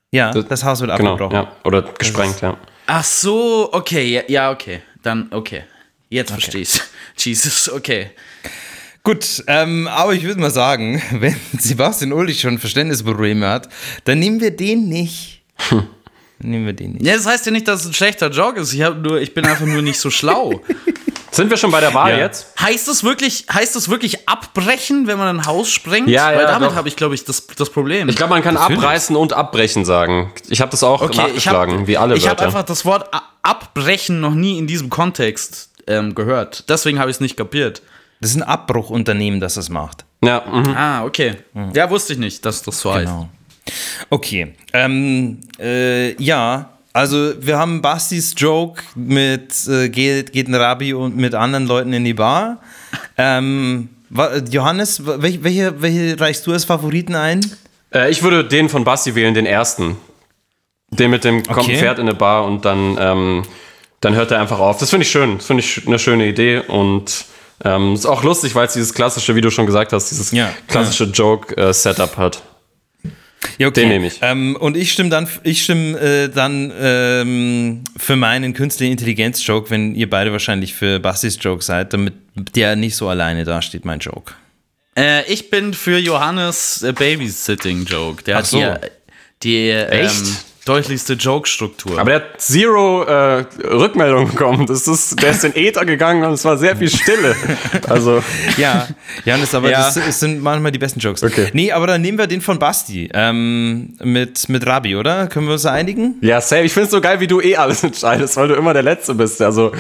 Speaker 2: ja, das Haus wird
Speaker 4: Genau,
Speaker 2: abgebrochen.
Speaker 4: ja. Oder gesprengt, ja.
Speaker 3: Ach so, okay, ja, ja okay. Dann, okay. Jetzt verstehe ich's. Jesus, okay.
Speaker 2: Gut, ähm, aber ich würde mal sagen, wenn Sebastian Ulrich schon Verständnisprobleme hat, dann nehmen wir den nicht.
Speaker 3: Hm.
Speaker 2: Nehmen wir den nicht.
Speaker 3: Ja, das heißt ja nicht, dass es ein schlechter Joke ist. Ich, nur, ich bin einfach nur nicht so schlau.
Speaker 4: Sind wir schon bei der Wahl
Speaker 2: Ja.
Speaker 4: jetzt?
Speaker 3: Heißt das wirklich, heißt das wirklich abbrechen, wenn man ein Haus sprengt?
Speaker 4: Ja, ja,
Speaker 3: Weil damit habe ich, glaube ich, das, das Problem.
Speaker 4: Ich glaube, man kann abreißen und abbrechen sagen. Ich habe das auch
Speaker 3: okay, ich
Speaker 4: nachgeschlagen,
Speaker 3: habe
Speaker 4: wie alle
Speaker 3: ich hab
Speaker 4: Wörter.
Speaker 3: einfach das Wort abbrechen noch nie in diesem Kontext ähm, gehört. Deswegen habe ich es nicht kapiert.
Speaker 2: Das ist ein Abbruchunternehmen, das das macht.
Speaker 4: ja, mhm.
Speaker 3: Ah, okay. Ja, wusste ich nicht, dass das so heißt.
Speaker 2: Genau. Okay. Ähm, äh, ja, also wir haben Bastis Joke mit äh, geht, geht ein Rabbi und mit anderen Leuten in die Bar. Ähm, Johannes, welche, welche, welche reichst du als Favoriten ein?
Speaker 4: Äh, ich würde den von Basti wählen, den ersten. Den mit dem kommt ein
Speaker 2: Okay.
Speaker 4: Pferd in eine Bar und dann, ähm, dann hört er einfach auf. Das finde ich schön. Das finde ich eine schöne Idee und ähm, ist auch lustig, weil es dieses klassische, wie du schon gesagt hast, dieses
Speaker 2: Ja.
Speaker 4: klassische Joke-Setup hat.
Speaker 2: Ja, okay.
Speaker 4: Den nehme ich.
Speaker 2: Ähm, und ich stimme dann, ich stimme äh, dann ähm, für meinen künstliche Intelligenz-Joke, wenn ihr beide wahrscheinlich für Bastis Joke seid, damit der nicht so alleine dasteht, mein Joke.
Speaker 3: Äh, ich bin für Johannes äh, Babysitting-Joke. Der
Speaker 2: Ach
Speaker 3: hat
Speaker 2: so.
Speaker 3: die, die
Speaker 4: Echt?
Speaker 3: ähm, deutlichste Joke-Struktur.
Speaker 4: Aber der hat zero äh, Rückmeldung bekommen. Das ist, der ist in Äther gegangen und es war sehr viel Stille. Also,
Speaker 2: Ja, Janis, aber
Speaker 3: Ja.
Speaker 2: das, das sind manchmal die besten Jokes.
Speaker 4: Okay.
Speaker 2: Nee, aber dann nehmen wir den von Basti ähm, mit, mit Rabi, oder? Können wir uns einigen?
Speaker 4: ja, Sam, ich finde es so geil, wie du eh alles entscheidest, weil du immer der Letzte bist. Also,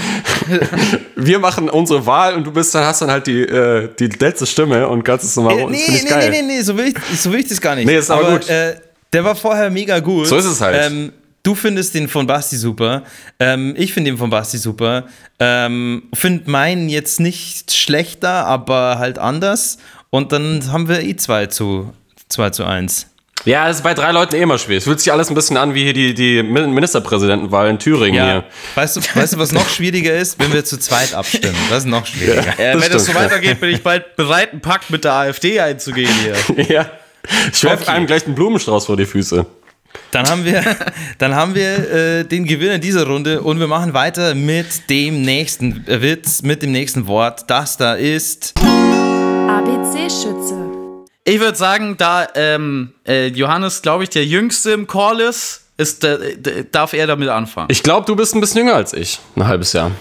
Speaker 4: wir machen unsere Wahl und du bist dann, hast dann halt die, äh, die letzte Stimme und kannst es nochmal.
Speaker 2: Äh, nee, nee, nee, nee, nee, so will ich, so will ich das gar nicht.
Speaker 4: Nee, ist aber gut.
Speaker 2: Äh, der war vorher mega gut.
Speaker 4: So ist es halt.
Speaker 2: Ähm, du findest den von Basti super. Ähm, ich finde den von Basti super. Ähm, finde meinen jetzt nicht schlechter, aber halt anders. Und dann haben wir eh 2 zu, 2 zu 1.
Speaker 4: Ja, das ist bei drei Leuten eh immer schwierig. Es fühlt sich alles ein bisschen an wie hier die, die Min- Ministerpräsidentenwahl in Thüringen
Speaker 2: Ja.
Speaker 4: hier.
Speaker 2: Weißt du, weißt du, was noch schwieriger ist? Wenn wir zu zweit abstimmen. Das ist noch schwieriger.
Speaker 3: äh,
Speaker 4: das
Speaker 3: wenn das so
Speaker 4: ja.
Speaker 3: weitergeht, bin ich bald bereit, einen Pakt mit der AfD einzugehen hier.
Speaker 4: Ja. Ich werfe
Speaker 2: Okay.
Speaker 4: einem gleich einen Blumenstrauß vor die Füße.
Speaker 2: Dann haben wir, dann haben wir äh, den Gewinner dieser Runde und wir machen weiter mit dem nächsten Witz, mit dem nächsten Wort. Das da ist.
Speaker 1: ABC-Schütze.
Speaker 3: Ich würde sagen, da ähm, äh, Johannes, glaube ich, der Jüngste im Call ist, ist äh, darf er damit anfangen.
Speaker 4: Ich glaube, du bist ein bisschen jünger als ich. Ein halbes Jahr.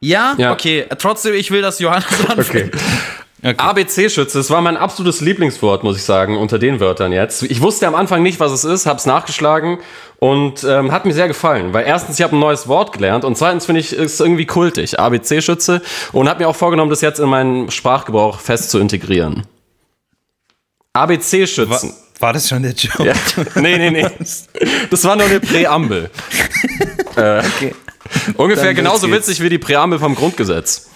Speaker 3: ja?
Speaker 4: Ja.
Speaker 3: Okay, trotzdem, ich will, dass Johannes anfängt.
Speaker 4: ABC-Schütze, das war mein absolutes Lieblingswort, muss ich sagen, unter den Wörtern jetzt. Ich wusste am Anfang nicht, was es ist, habe es nachgeschlagen und ähm, hat mir sehr gefallen, weil erstens, ich habe ein neues Wort gelernt und zweitens finde ich, ist irgendwie kultig, ABC-Schütze und habe mir auch vorgenommen, das jetzt in meinen Sprachgebrauch fest zu integrieren.
Speaker 2: War,
Speaker 4: ABC-Schützen.
Speaker 2: war das schon der Joke?
Speaker 4: Ja. Nee, nee, nee. Das war nur eine Präambel.
Speaker 2: Okay.
Speaker 4: Ungefähr genauso
Speaker 2: geht's.
Speaker 4: witzig wie die Präambel vom Grundgesetz.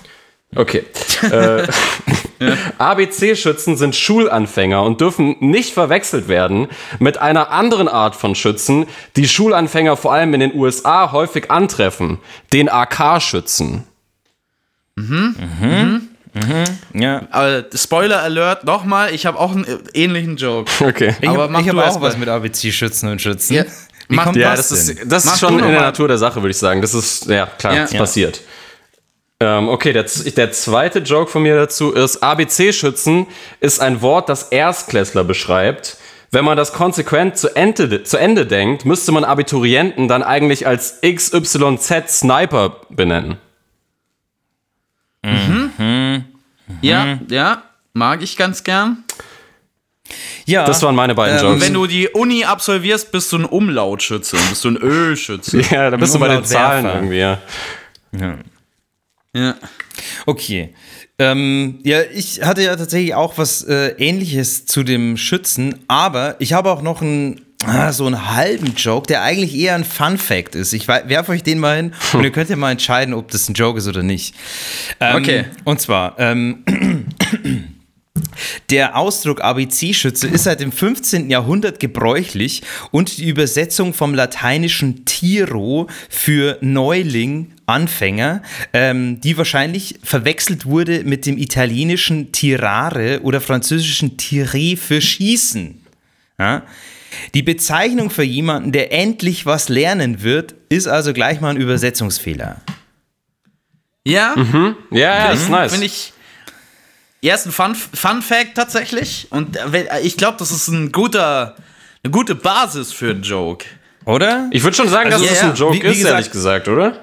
Speaker 4: Okay. äh, ABC-Schützen sind Schulanfänger und dürfen nicht verwechselt werden mit einer anderen Art von Schützen, die Schulanfänger vor allem in den USA häufig antreffen, den AK-Schützen.
Speaker 2: Ja.
Speaker 3: Aber Spoiler Alert, nochmal, ich habe auch einen äh, ähnlichen Joke.
Speaker 4: Okay.
Speaker 2: Ich
Speaker 3: Aber
Speaker 2: habe
Speaker 3: mach
Speaker 2: hab
Speaker 3: du
Speaker 2: auch was mit ABC-Schützen und Schützen.
Speaker 3: Ja.
Speaker 2: Wie
Speaker 3: Mach-
Speaker 2: kommt
Speaker 4: Ja,
Speaker 2: das,
Speaker 4: das
Speaker 2: denn?
Speaker 4: ist, das
Speaker 3: Mach
Speaker 4: ist schon in der. Natur der Sache, würde ich sagen. Das ist, ja, klar,
Speaker 3: Ja.
Speaker 4: das
Speaker 3: Ja.
Speaker 4: passiert. Ähm, okay, der, der zweite Joke von mir dazu ist, ABC-Schützen ist ein Wort, das Erstklässler beschreibt. Wenn man das konsequent zu Ende, zu Ende denkt, müsste man Abiturienten dann eigentlich als XYZ Sniper benennen.
Speaker 3: Ja, ja, mag ich ganz gern.
Speaker 2: ja,
Speaker 4: Das waren meine beiden
Speaker 2: Ähm,
Speaker 4: Jokes.
Speaker 3: Wenn du die Uni absolvierst, bist du ein Umlautschütze, bist du ein Ölschütze.
Speaker 4: ja, da bist du bei den. Zahlen irgendwie, ja.
Speaker 3: Ja.
Speaker 2: Okay. Ähm, ja, ich hatte ja tatsächlich auch was äh, ähnliches zu dem Schützen, aber ich habe auch noch einen, ah, so einen halben Joke, der eigentlich eher ein Fun Fact ist. Ich werfe euch den mal hin und ihr könnt ja mal entscheiden, ob das ein Joke ist oder nicht. Ähm,
Speaker 3: Okay.
Speaker 2: Und zwar, ähm, Der Ausdruck ABC-Schütze ist seit dem 15. Jahrhundert gebräuchlich und die Übersetzung vom lateinischen Tiro für Neuling, Anfänger, ähm, die wahrscheinlich verwechselt wurde mit dem italienischen Tirare oder französischen Tirer für Schießen. Ja? Die Bezeichnung für jemanden, der endlich was lernen wird, ist also gleich mal ein Übersetzungsfehler.
Speaker 3: Ja,
Speaker 4: Ja, ja, das ist nice.
Speaker 3: finde ich. Ja, ist ein Fun, Fun Fact tatsächlich. Und äh, ich glaube, das ist ein guter, eine gute Basis für einen Joke.
Speaker 2: Oder?
Speaker 4: ich würde schon sagen,
Speaker 2: Also,
Speaker 4: dass es
Speaker 3: ja,
Speaker 4: ein Joke
Speaker 2: wie- wie
Speaker 4: ist,
Speaker 2: gesagt-
Speaker 4: ehrlich gesagt, oder?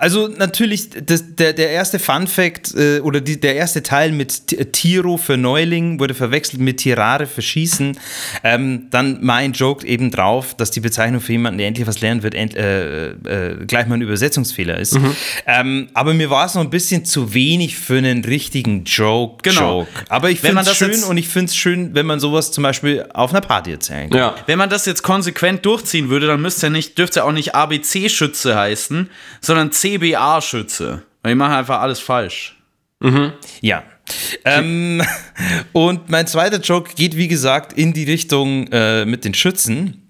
Speaker 2: Also natürlich, das, der, der erste Fun Fact äh, oder die, der erste Teil mit T- Tiro für Neuling wurde verwechselt mit Tirare für Schießen. Ähm, dann mein Joke eben drauf, dass die Bezeichnung für jemanden, der endlich was lernen wird, end, äh, äh, gleich mal ein Übersetzungsfehler ist.
Speaker 3: Mhm.
Speaker 2: Ähm, aber mir war es noch ein bisschen zu wenig für einen richtigen Joke.
Speaker 3: Genau.
Speaker 2: Joke. Aber ich finde es schön und ich finde es schön, wenn man sowas zum Beispiel auf einer Party erzählen kann.
Speaker 4: Ja.
Speaker 3: Wenn man das jetzt konsequent durchziehen würde, dann müsste er nicht, dürfte er auch nicht ABC-Schütze heißen, sondern CBA-Schütze. Die machen einfach alles falsch.
Speaker 2: Ja. Ähm, und mein zweiter Joke geht, wie gesagt, in die Richtung äh, mit den Schützen.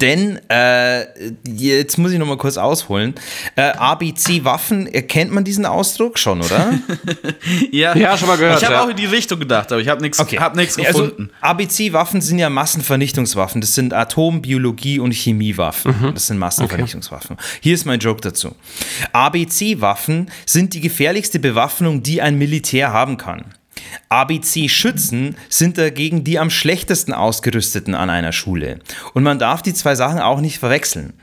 Speaker 2: Denn, äh, jetzt muss ich noch mal kurz ausholen. Äh, ABC-Waffen, erkennt man diesen Ausdruck schon, oder?
Speaker 3: Ja,
Speaker 4: Ja, schon mal gehört,
Speaker 3: Ich habe
Speaker 4: ja.
Speaker 3: auch in die Richtung gedacht, aber ich habe nichts hab nix gefunden.
Speaker 2: Also, ABC-Waffen sind ja Massenvernichtungswaffen. Das sind Atom-, Biologie- und Chemiewaffen.
Speaker 3: Mhm.
Speaker 2: Das sind Massenvernichtungswaffen. Hier ist mein Joke dazu. ABC-Waffen sind die gefährlichste Bewaffnung, die ein Militär haben kann. ABC-Schützen sind dagegen die am schlechtesten ausgerüsteten an einer Schule. Und man darf die zwei Sachen auch nicht verwechseln.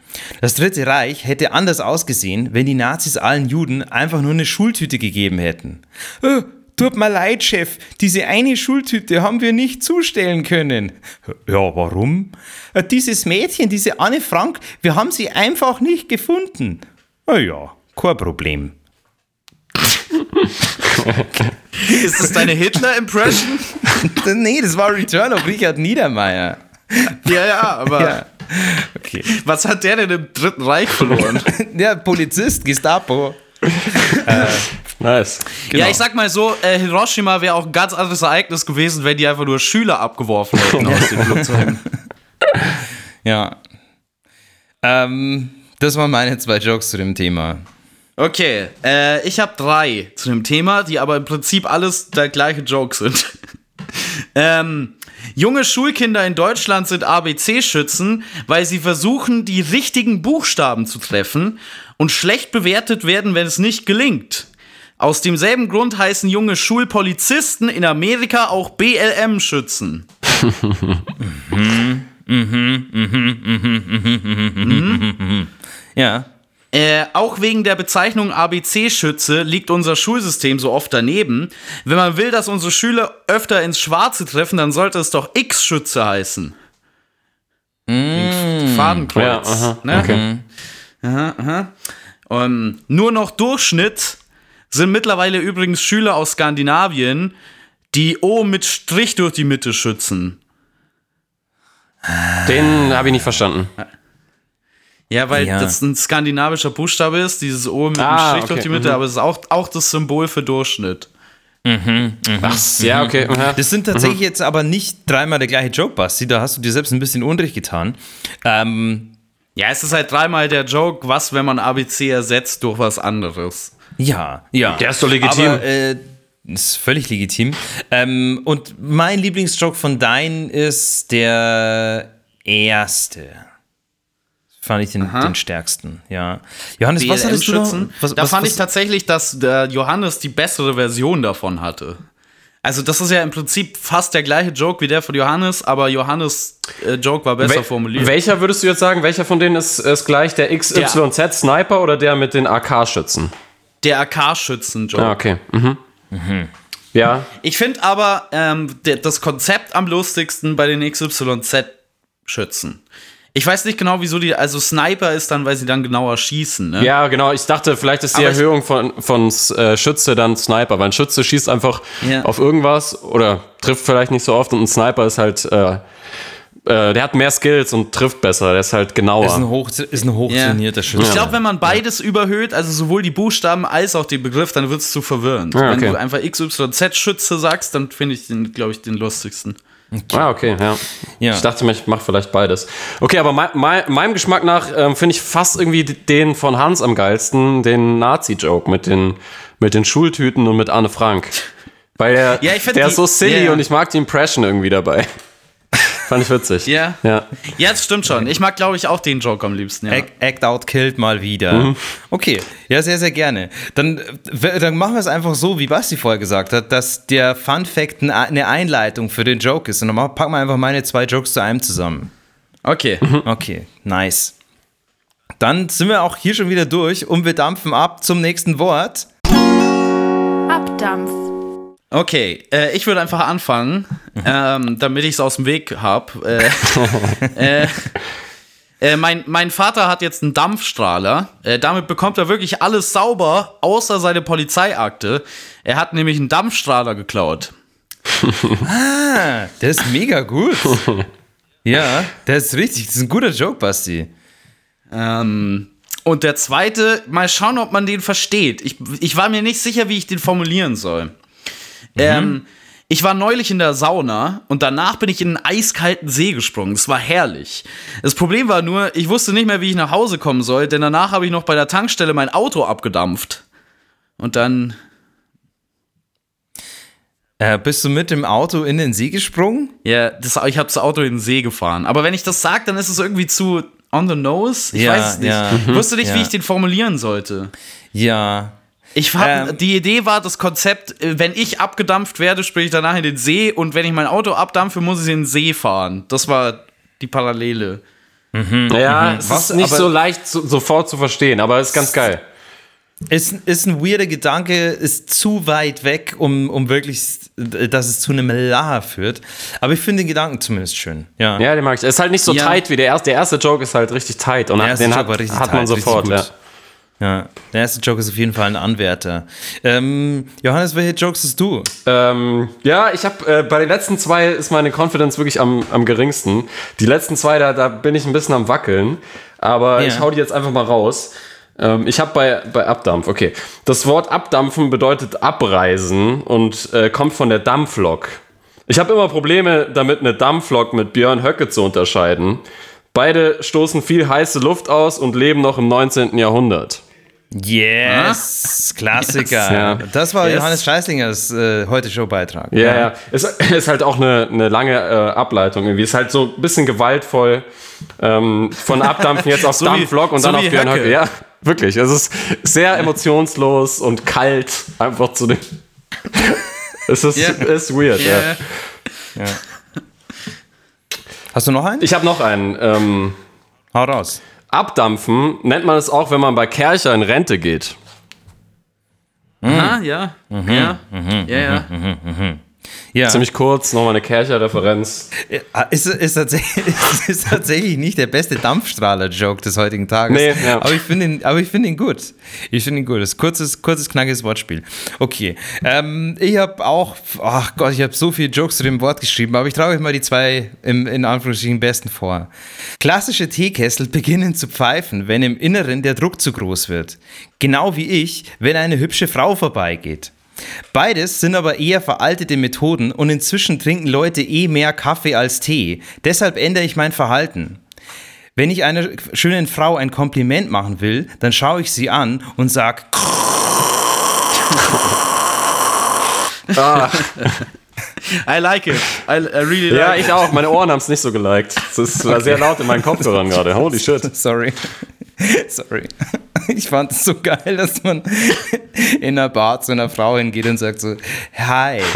Speaker 2: Das Dritte Reich hätte anders ausgesehen, wenn die Nazis allen Juden einfach nur eine Schultüte gegeben hätten. Äh, tut mir leid, Chef, diese eine Schultüte haben wir nicht zustellen können. Ja, warum? Äh, Dieses Mädchen, diese Anne Frank, wir haben sie einfach nicht gefunden. Na ja, kein Problem.
Speaker 3: Ist das deine Hitler-Impression?
Speaker 2: nee, das war Return of Richard Niedermeyer.
Speaker 3: ja, ja, aber
Speaker 2: Ja. Okay.
Speaker 3: was hat der denn im Dritten Reich verloren?
Speaker 2: Der Polizist, Gestapo.
Speaker 4: Nice.
Speaker 3: Ja, ich sag mal so, äh, Hiroshima wäre auch ein ganz anderes Ereignis gewesen, wenn die einfach nur Schüler abgeworfen hätten aus den Flugzeugen.
Speaker 2: Ja. Ähm, das waren meine zwei Jokes zu dem Thema.
Speaker 3: Okay, äh, ich habe drei zu dem Thema, die aber im Prinzip alles der gleiche Joke sind. ähm, junge Schulkinder in Deutschland sind ABC-Schützen, weil sie versuchen, die richtigen Buchstaben zu treffen und schlecht bewertet werden, wenn es nicht gelingt. Aus demselben Grund heißen junge Schulpolizisten in Amerika auch BLM-Schützen.
Speaker 2: Ja.
Speaker 3: Äh, auch wegen der Bezeichnung ABC-Schütze liegt unser Schulsystem so oft daneben. Wenn man will, dass unsere Schüler öfter ins Schwarze treffen, dann sollte es doch X-Schütze heißen. Mm. Fadenkreuz.
Speaker 4: Ja, aha,
Speaker 3: ne?
Speaker 4: okay.
Speaker 3: Aha, aha. Ähm, nur noch Durchschnitt sind mittlerweile übrigens Schüler aus Skandinavien, die O mit Strich durch die Mitte schützen.
Speaker 4: Den habe ich nicht verstanden.
Speaker 3: Ja, weil
Speaker 2: Ja.
Speaker 3: das ein skandinavischer Buchstabe ist, dieses O mit
Speaker 4: Ah,
Speaker 3: einem Strich
Speaker 4: okay,
Speaker 3: durch die Mitte,
Speaker 4: mhm.
Speaker 3: aber es ist auch, auch das Symbol für Durchschnitt.
Speaker 4: Ach, ja, okay. aha.
Speaker 2: Das sind tatsächlich jetzt aber nicht dreimal der gleiche Joke, Basti. Da hast du dir selbst ein bisschen Unrecht getan. Ähm,
Speaker 3: Ja, es ist halt dreimal der Joke, was, wenn man ABC ersetzt durch was anderes.
Speaker 2: ja, ja.
Speaker 4: Der ist doch legitim.
Speaker 2: Aber, äh, ist völlig legitim. Ähm, und mein Lieblingsjoke von deinen ist der erste. Fand ich den, den stärksten, ja. Johannes, was hattest du noch? Was,
Speaker 3: Da
Speaker 2: was,
Speaker 3: fand
Speaker 2: was,
Speaker 3: ich tatsächlich, dass der Johannes die bessere Version davon hatte. Also das ist ja im Prinzip fast der gleiche Joke wie der von Johannes, aber Johannes äh, Joke war besser
Speaker 4: Wel
Speaker 3: formuliert.
Speaker 4: welcher würdest du jetzt sagen, welcher von denen ist, ist gleich der XYZ Sniper oder der mit den AK-Schützen?
Speaker 3: der AK-Schützen-Joke.
Speaker 4: Ah, okay. Mhm. Ja,
Speaker 3: Ich finde aber ähm, das Konzept am lustigsten bei den XYZ-Schützen. Ich weiß nicht genau, wieso die, also Sniper ist dann, weil sie dann genauer schießen, ne?
Speaker 4: ja, genau. Ich dachte, vielleicht ist die
Speaker 3: Aber ich-
Speaker 4: Erhöhung von, von äh, Schütze dann Sniper, weil ein Schütze schießt einfach
Speaker 3: Ja.
Speaker 4: auf irgendwas oder trifft vielleicht nicht so oft und ein Sniper ist halt, äh, äh, der hat mehr Skills und trifft besser, der ist halt genauer.
Speaker 2: ist ein, hoch, ist ein hochtrainierter
Speaker 3: Ich
Speaker 2: Schütze.
Speaker 3: glaube, wenn man beides überhöht, also sowohl die Buchstaben als auch den Begriff, dann wird es zu verwirrend.
Speaker 4: Ja,
Speaker 3: Wenn
Speaker 4: okay.
Speaker 3: du einfach XYZ-Schütze sagst, dann finde ich den, glaube ich, den lustigsten.
Speaker 4: Ah, okay, ja.
Speaker 2: Ja.
Speaker 4: Ich dachte mir, ich mache vielleicht beides. Okay, aber mein, mein, meinem Geschmack nach ähm, finde ich fast irgendwie den von Hans am geilsten, den Nazi-Joke mit den, mit den Schultüten und mit Anne Frank. Weil der,
Speaker 3: Ja,
Speaker 4: der
Speaker 3: die-
Speaker 4: ist so silly
Speaker 3: ja.
Speaker 4: und ich mag die Impression irgendwie dabei. Fand ich witzig.
Speaker 3: Ja.
Speaker 4: Ja.
Speaker 3: Ja, das stimmt schon. Ich mag, glaube ich, auch den Joke am liebsten. Ja.
Speaker 2: Act, Act Out Killed mal wieder.
Speaker 4: Mhm.
Speaker 2: Okay, ja, sehr, sehr gerne. Dann, dann machen wir es einfach so, wie Basti vorher gesagt hat, dass der Fun Fact ein- eine Einleitung für den Joke ist. Und dann packen wir einfach meine zwei Jokes zu einem zusammen.
Speaker 3: Okay.
Speaker 2: Okay, nice. Dann sind wir auch hier schon wieder durch und wir dampfen ab zum nächsten Wort.
Speaker 1: Abdampf.
Speaker 3: Okay, äh, ich würde einfach anfangen, ähm, damit ich es aus dem Weg habe. Äh, äh, äh, mein, mein Vater hat jetzt einen Dampfstrahler. Äh, damit bekommt er wirklich alles sauber, außer seine Polizeiakte. Er hat nämlich einen Dampfstrahler geklaut.
Speaker 2: Ah, der ist mega gut. Ja, der ist richtig. Das ist ein guter Joke, Basti.
Speaker 3: Ähm, und der zweite, mal schauen, ob man den versteht. Ich, ich war mir nicht sicher, wie ich den formulieren soll. Ähm, ich war neulich in der Sauna und danach bin ich in einen eiskalten See gesprungen. Es war herrlich. Das Problem war nur, ich wusste nicht mehr, wie ich nach Hause kommen soll, denn danach habe ich noch bei der Tankstelle mein Auto abgedampft. Und dann.
Speaker 2: Äh, bist du mit dem Auto in den See gesprungen?
Speaker 3: Ja, das, ich habe das Auto in den See gefahren. Aber wenn ich das sage, dann ist es irgendwie zu on the nose. Ich
Speaker 2: Ja,
Speaker 3: weiß es nicht.
Speaker 2: ja.
Speaker 3: Ich wusste nicht, wie
Speaker 2: Ja.
Speaker 3: ich den formulieren sollte.
Speaker 2: Ja.
Speaker 3: Ich hab,
Speaker 2: Ähm.
Speaker 3: die Idee war das Konzept, äh, wenn ich abgedampft werde, springe ich danach in den See und wenn ich mein Auto abdampfe, muss ich in den See fahren. Das war die Parallele.
Speaker 4: Ja, es
Speaker 2: Was,
Speaker 4: ist nicht
Speaker 2: aber-
Speaker 4: so leicht so, sofort zu verstehen, aber es ist ganz geil.
Speaker 2: Ist, ist ein weirder Gedanke, ist zu weit weg, um, um wirklich, dass es zu einem Lacher führt. Aber ich finde den Gedanken zumindest schön. Ja.
Speaker 4: Ja, den mag ich. Es ist halt nicht so
Speaker 3: Ja.
Speaker 4: tight wie der erste. Der erste Joke ist halt richtig tight und
Speaker 2: Der erste
Speaker 4: den
Speaker 2: Joke
Speaker 4: hat,
Speaker 2: war richtig
Speaker 4: hat man
Speaker 2: tight, richtig
Speaker 4: sofort. Ja.
Speaker 2: Ja, der erste Joke ist auf jeden Fall ein Anwärter. Ähm, Johannes, welche Jokes hast du?
Speaker 4: Ähm, ja, ich habe äh, bei den letzten zwei ist meine Confidence wirklich am, am geringsten. Die letzten zwei, da, da bin ich ein bisschen am wackeln, aber
Speaker 2: Ja.
Speaker 4: ich hau die jetzt einfach mal raus. Ähm, ich habe bei, bei Abdampf, okay. Das Wort Abdampfen bedeutet abreisen und äh, kommt von der Dampflok. Ich habe immer Probleme damit, eine Dampflok mit Björn Höcke zu unterscheiden. Beide stoßen viel heiße Luft aus und leben noch im 19. Jahrhundert.
Speaker 2: Yes, Klassiker.
Speaker 4: Ja.
Speaker 2: Das war
Speaker 3: Yes.
Speaker 2: Johannes Scheißlingers äh, Heute-Show-Beitrag.
Speaker 4: Ja, ja. Es ist halt auch eine, eine lange äh, Ableitung irgendwie. Ist halt so ein bisschen gewaltvoll ähm, von Abdampfen jetzt auf
Speaker 3: So
Speaker 4: Dampflok und
Speaker 3: so
Speaker 4: dann auf Björn
Speaker 3: Höcke.
Speaker 4: Ja, wirklich. Es ist sehr emotionslos und kalt einfach zu dem. es ist,
Speaker 3: Ja.
Speaker 4: ist weird, ja.
Speaker 3: Ja.
Speaker 2: Hast du noch einen?
Speaker 4: Ich habe noch einen. Ähm,
Speaker 2: Hau raus.
Speaker 4: Abdampfen nennt man es auch, wenn man bei Kercher in Rente geht.
Speaker 3: Ah, ja. Ja. Ja, ja.
Speaker 2: Ja.
Speaker 4: Ziemlich kurz, nochmal eine Kercher-Referenz.
Speaker 2: Ah, Ist, ist, tatsächlich, ist, ist tatsächlich nicht der beste Dampfstrahler-Joke des heutigen Tages.
Speaker 4: Nee, ja.
Speaker 2: Aber ich finde ihn, aber ich finde ihn gut. Ich finde ihn gut. Das ist kurzes, kurzes, knackiges Wortspiel. Okay. Ähm, ich habe auch, ach Gott, ich habe so viele Jokes zu dem Wort geschrieben, aber ich traue euch mal die zwei im, in Anführungsstrichen besten vor. Klassische Teekessel beginnen zu pfeifen, wenn im Inneren der Druck zu groß wird. Genau wie ich, wenn eine hübsche Frau vorbeigeht. Beides sind aber eher veraltete Methoden und inzwischen trinken Leute eh mehr Kaffee als Tee. Deshalb ändere ich mein Verhalten. Wenn ich einer schönen Frau ein Kompliment machen will, dann schaue ich sie an und sage,
Speaker 3: I like it. I, I really like
Speaker 4: Ja,
Speaker 3: it.
Speaker 4: ich auch. Meine Ohren haben es nicht so geliked. Es war sehr laut in meinen Kopfhörern gerade. Holy shit.
Speaker 2: sorry, sorry. Ich fand es so geil, dass man in einer Bar zu einer Frau hingeht und sagt so, hi.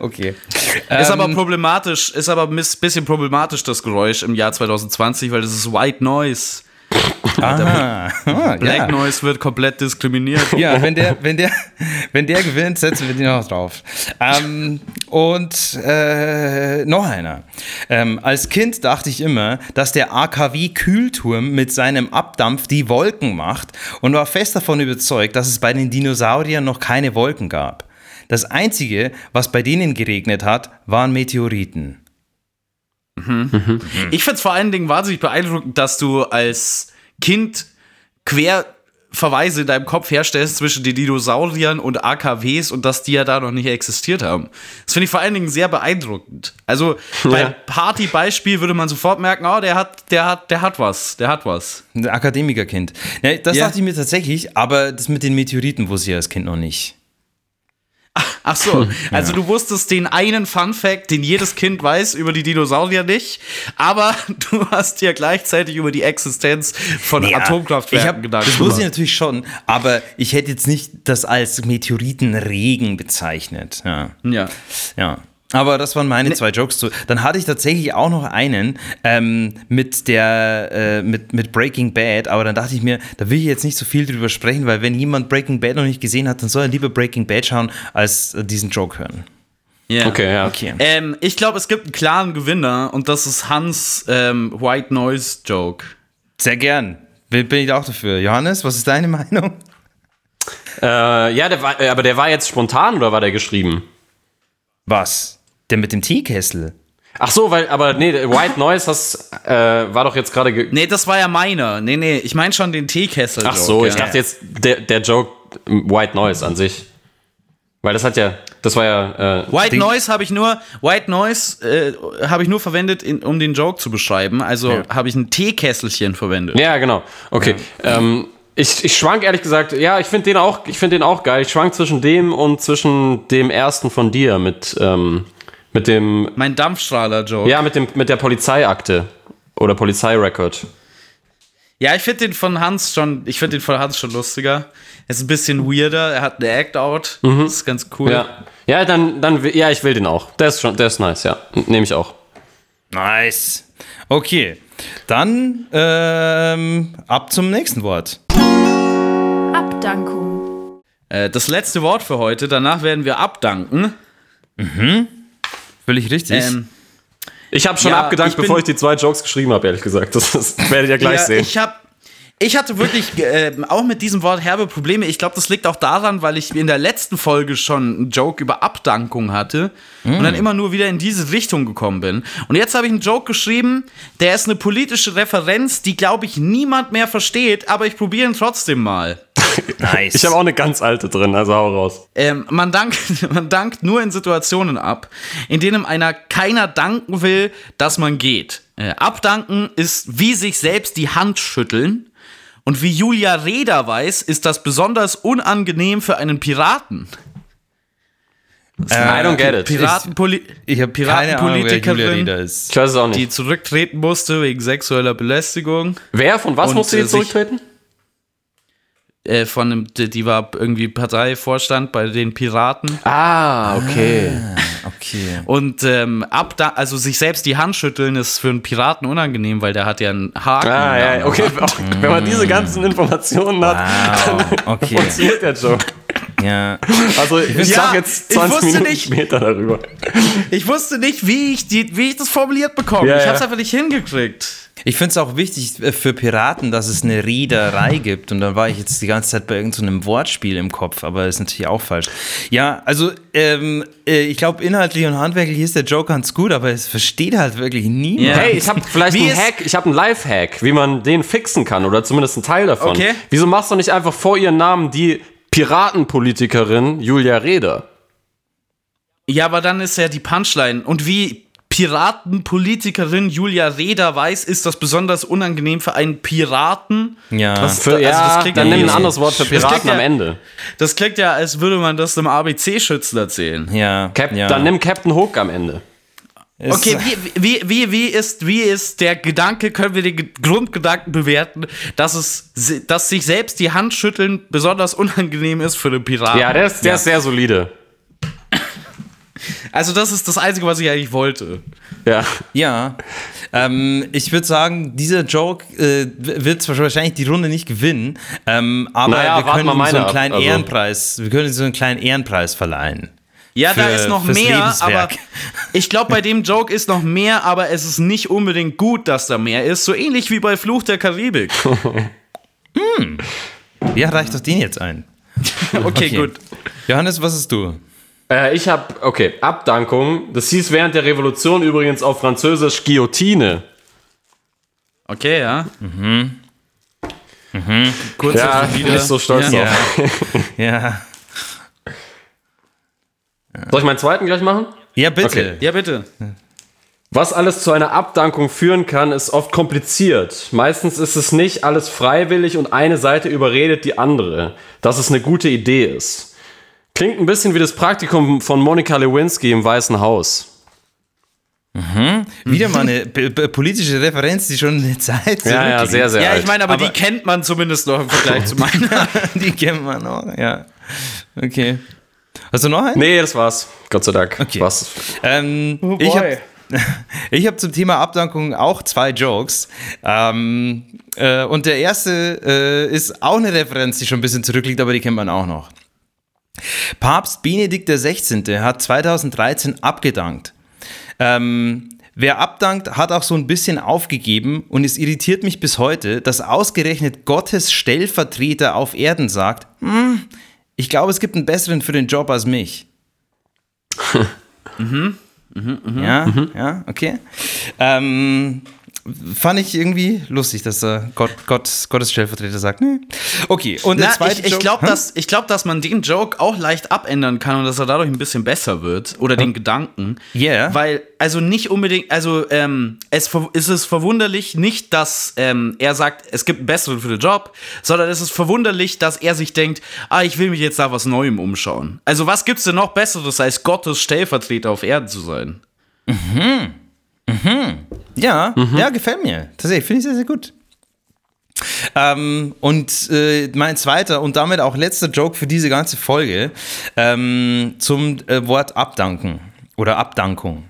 Speaker 2: Okay.
Speaker 3: Ist aber
Speaker 2: Ähm,
Speaker 3: problematisch, ist aber ein bisschen problematisch, das Geräusch im Jahr 2020, weil das ist White Noise.
Speaker 2: Aha. Ah,
Speaker 3: Black
Speaker 2: ja.
Speaker 3: Noise wird komplett diskriminiert.
Speaker 2: Ja, wenn der, wenn der, wenn der gewinnt, setzen wir den noch drauf. Ähm, und äh, noch einer. Ähm, als Kind dachte ich immer, dass der AKW-Kühlturm mit seinem Abdampf die Wolken macht und war fest davon überzeugt, dass es bei den Dinosauriern noch keine Wolken gab. Das Einzige, was bei denen geregnet hat, waren Meteoriten.
Speaker 3: Ich finde es vor allen Dingen wahnsinnig beeindruckend, dass du als Kind Querverweise in deinem Kopf herstellst zwischen den Dinosauriern und AKWs und dass die ja da noch nicht existiert haben. Das finde ich vor allen Dingen sehr beeindruckend. Also beim Partybeispiel würde man sofort merken, oh, der hat, der hat, der hat was, der hat was.
Speaker 2: Ein Akademikerkind. Ja, das
Speaker 3: Ja.
Speaker 2: dachte ich mir tatsächlich, aber das mit den Meteoriten wusste ich als Kind noch nicht.
Speaker 3: Ach so, also du wusstest den einen Fun Fact, den jedes Kind weiß über die Dinosaurier nicht, aber du hast dir gleichzeitig über die Existenz von
Speaker 2: Ja,
Speaker 3: Atomkraftwerken
Speaker 2: ich hab,
Speaker 3: Gedanken
Speaker 2: Das wusste ich natürlich schon, aber ich hätte jetzt nicht das als Meteoritenregen bezeichnet. Ja.
Speaker 3: Ja.
Speaker 2: ja. Aber das waren meine zwei Jokes. Zu. Dann hatte ich tatsächlich auch noch einen ähm, mit der äh, mit, mit Breaking Bad, aber dann dachte ich mir, da will ich jetzt nicht so viel drüber sprechen, weil wenn jemand Breaking Bad noch nicht gesehen hat, dann soll er lieber Breaking Bad schauen, als äh, diesen Joke hören.
Speaker 3: Ja.
Speaker 4: Okay, ja.
Speaker 2: Okay.
Speaker 3: Ähm, ich glaube, es gibt einen klaren Gewinner und das ist Hans ähm, White Noise Joke.
Speaker 2: Sehr gern. Bin bin ich auch dafür. Johannes, was ist deine Meinung?
Speaker 4: Äh, ja, der war, äh, aber der war jetzt spontan oder war der geschrieben?
Speaker 2: Was? Der mit dem Teekessel.
Speaker 4: Ach so, weil, aber nee, White Noise hast, äh, war doch jetzt gerade. ge-
Speaker 3: Nee, das war ja meiner. Nee, nee, ich meine schon den Teekessel.
Speaker 4: Ach so, ich
Speaker 3: ja.
Speaker 4: dachte jetzt der, der Joke White Noise an sich. Weil das hat ja, das war ja, äh,
Speaker 3: White
Speaker 2: Ding-
Speaker 3: Noise habe ich nur, White Noise äh, habe ich nur verwendet, in, um den Joke zu beschreiben. Also
Speaker 2: Ja.
Speaker 3: habe ich ein Teekesselchen verwendet.
Speaker 4: ja, genau. Okay. Ähm, ich, ich schwank ehrlich gesagt, ja, ich finde den auch, ich finde den auch geil. Ich schwank zwischen dem und zwischen dem ersten von dir mit, ähm, mit dem,
Speaker 3: Mein Dampfstrahler-Joke.
Speaker 4: ja, mit dem, mit der Polizeiakte oder Polizeirecord.
Speaker 3: Ja, ich finde den von Hans schon, ich finde den von Hans schon lustiger. Er ist ein bisschen weirder, er hat eine Act-Out. Das ist ganz cool.
Speaker 4: Mhm. Ja. Ja, dann, dann, will- ja, ich will den auch. Der ist schon, der ist nice, ja. Nehme ich auch.
Speaker 2: Nice. Okay, dann ähm, ab zum nächsten Wort.
Speaker 1: Abdankung.
Speaker 3: Äh, das letzte Wort für heute, danach werden wir abdanken.
Speaker 2: Völlig richtig.
Speaker 3: Ähm,
Speaker 4: Ich habe schon
Speaker 3: Ja,
Speaker 4: abgedankt,
Speaker 3: ich bin-
Speaker 4: bevor ich die zwei Jokes geschrieben habe, ehrlich gesagt. Das, das werdet ihr gleich
Speaker 3: ja,
Speaker 4: sehen.
Speaker 3: ich habe ich hatte wirklich äh, auch mit diesem Wort herbe Probleme. Ich glaube, das liegt auch daran, weil ich in der letzten Folge schon einen Joke über Abdankung hatte und dann immer nur wieder in diese Richtung gekommen bin. Und jetzt habe ich einen Joke geschrieben, der ist eine politische Referenz, die, glaube ich, niemand mehr versteht, aber ich probiere ihn trotzdem mal.
Speaker 2: nice.
Speaker 4: Ich habe auch eine ganz alte drin, also hau raus.
Speaker 3: Ähm, man, dankt, man dankt nur in Situationen ab, in denen einer keiner danken will, dass man geht. Äh, abdanken ist wie sich selbst die Hand schütteln. Und wie Julia Reda weiß, ist das besonders unangenehm für einen Piraten.
Speaker 4: I don't get it.
Speaker 3: Piratenpoli
Speaker 2: ich habe keine Ahnung, wer Julia
Speaker 3: Piratenpolitikerin,
Speaker 2: Rieder ist.
Speaker 4: Ich weiß es auch
Speaker 3: die zurücktreten musste wegen sexueller Belästigung.
Speaker 4: Wer von was
Speaker 3: Und,
Speaker 4: musste
Speaker 3: äh,
Speaker 4: jetzt
Speaker 3: sich-
Speaker 4: zurücktreten?
Speaker 3: Äh, von einem, die die war irgendwie Parteivorstand bei den Piraten.
Speaker 4: Ah, okay.
Speaker 2: Okay.
Speaker 3: Und ähm, ab da, also sich selbst die Hand schütteln ist für einen Piraten unangenehm, weil der hat ja einen Haken.
Speaker 4: Ah, ja, okay. Wenn man diese ganzen Informationen hat,
Speaker 2: Wow. Okay.
Speaker 4: funktioniert der Joke.
Speaker 2: Ja.
Speaker 4: Also ich
Speaker 3: Ja,
Speaker 4: sag jetzt
Speaker 3: ich
Speaker 4: 20
Speaker 3: wusste
Speaker 4: Minuten
Speaker 3: nicht-
Speaker 4: später darüber.
Speaker 3: Ich wusste nicht, wie ich, die, wie ich das formuliert bekomme.
Speaker 4: Ja,
Speaker 3: ich
Speaker 4: ja.
Speaker 3: hab's einfach nicht hingekriegt.
Speaker 2: Ich finde es auch wichtig äh, für Piraten, dass es eine Reederei gibt. Und da war ich jetzt die ganze Zeit bei irgendeinem Wortspiel im Kopf, aber das ist natürlich auch falsch. Ja, also ähm, äh, ich glaube, inhaltlich und handwerklich ist der Joke ganz gut, aber es versteht halt wirklich niemand.
Speaker 3: Ja.
Speaker 4: Hey, ich habe vielleicht
Speaker 3: Wie
Speaker 4: einen Hack, ich habe einen Live-Hack, wie man den fixen kann oder zumindest einen Teil davon.
Speaker 3: Okay.
Speaker 4: Wieso machst du nicht einfach vor ihren Namen die Piratenpolitikerin Julia Reda?
Speaker 3: Ja, aber dann ist ja die Punchline. Und wie Piratenpolitikerin Julia Reda weiß, ist das besonders unangenehm für einen Piraten.
Speaker 2: Ja.
Speaker 3: Was-
Speaker 4: Für,
Speaker 3: Also das
Speaker 4: ja,
Speaker 3: klingt
Speaker 4: dann
Speaker 3: ja
Speaker 4: nimm ein anderes Wort für Piraten
Speaker 3: ja-
Speaker 4: am Ende.
Speaker 3: Das klingt ja, als würde man das einem ABC-Schützen erzählen.
Speaker 2: Ja.
Speaker 4: Cap
Speaker 2: ja.
Speaker 4: Dann nimm Captain Hook am Ende.
Speaker 2: Es-
Speaker 3: Okay, wie, wie, wie, wie, ist, wie ist der Gedanke, können wir den Ge- Grundgedanken bewerten, dass es dass sich selbst die Hand schütteln besonders unangenehm ist für den Piraten?
Speaker 4: Ja, der ist, der ist sehr solide.
Speaker 3: Also das ist das Einzige, was ich eigentlich wollte.
Speaker 4: Ja.
Speaker 2: Ja, ähm, ich würde sagen, dieser Joke äh, wird wahrscheinlich die Runde nicht gewinnen, ähm, aber
Speaker 4: Naja,
Speaker 2: wir können ihm so einen
Speaker 4: ab,
Speaker 2: kleinen
Speaker 4: also.
Speaker 2: Ehrenpreis, wir können so einen kleinen Ehrenpreis verleihen.
Speaker 3: Ja, da
Speaker 2: Für-
Speaker 3: ist noch mehr, aber ich glaube, bei dem Joke ist noch mehr, aber es ist nicht unbedingt gut, dass da mehr ist. So ähnlich wie bei Fluch der Karibik.
Speaker 2: Ja, reicht doch den jetzt ein.
Speaker 3: Okay, gut.
Speaker 2: Johannes, was hast du?
Speaker 4: Äh, ich habe, okay, Abdankung. Das hieß während der Revolution übrigens auf Französisch Guillotine.
Speaker 3: Okay, ja. Kurz
Speaker 4: Ja,
Speaker 3: wieder-
Speaker 4: nicht so stolz
Speaker 3: ja.
Speaker 4: drauf.
Speaker 2: Ja.
Speaker 4: Soll ich meinen zweiten gleich machen?
Speaker 2: Ja, bitte.
Speaker 4: Okay.
Speaker 3: Ja, bitte.
Speaker 4: Was alles zu einer Abdankung führen kann, ist oft kompliziert. Meistens ist es nicht alles freiwillig und eine Seite überredet die andere, dass es eine gute Idee ist. Klingt ein bisschen wie das Praktikum von Monika Lewinsky im Weißen Haus.
Speaker 2: Wieder mal eine politische Referenz, die schon eine Zeit
Speaker 4: Ja, ja, sehr, sehr
Speaker 3: Ja, ich meine, aber,
Speaker 2: Aber-
Speaker 3: die kennt man zumindest noch im Vergleich zu meiner.
Speaker 2: Die kennen wir noch, ja. Okay. Hast du noch einen?
Speaker 4: Nee, das war's. Gott sei Dank.
Speaker 2: Okay.
Speaker 4: Was?
Speaker 2: Ähm,
Speaker 3: Oh
Speaker 2: ich habe ich hab zum Thema Abdankung auch zwei Jokes. Ähm, äh, und der erste äh, ist auch eine Referenz, die schon ein bisschen zurückliegt, aber die kennt man auch noch. Papst Benedikt XVI. hat 2013 abgedankt. Ähm, wer abdankt, hat auch so ein bisschen aufgegeben und es irritiert mich bis heute, dass ausgerechnet Gottes Stellvertreter auf Erden sagt, "Hm, ich glaube, es gibt einen besseren für den Job als mich. Ja, ja, okay. Ähm, fand ich irgendwie lustig, dass äh, Gott, Gott, Gottes Stellvertreter sagt, nee. Okay, und der
Speaker 3: Na,
Speaker 2: zweite
Speaker 3: ich ich glaube,
Speaker 2: Hä?
Speaker 3: dass, ich glaub, dass man den Joke auch leicht abändern kann und dass er dadurch ein bisschen besser wird. Oder den Gedanken.
Speaker 2: Yeah.
Speaker 3: Weil, also nicht unbedingt, also ähm, es ist es verwunderlich nicht, dass ähm, er sagt, es gibt einen besseren für den Job, sondern es ist verwunderlich, dass er sich denkt, ah, ich will mich jetzt nach was Neuem umschauen. Also was gibt's denn noch Besseres, als Gottes Stellvertreter auf Erden zu sein?
Speaker 2: Ja, ja, gefällt mir. Tatsächlich, finde ich sehr, sehr gut. Ähm, und äh, mein zweiter und damit auch letzter Joke für diese ganze Folge ähm, zum äh, Wort Abdanken oder Abdankung.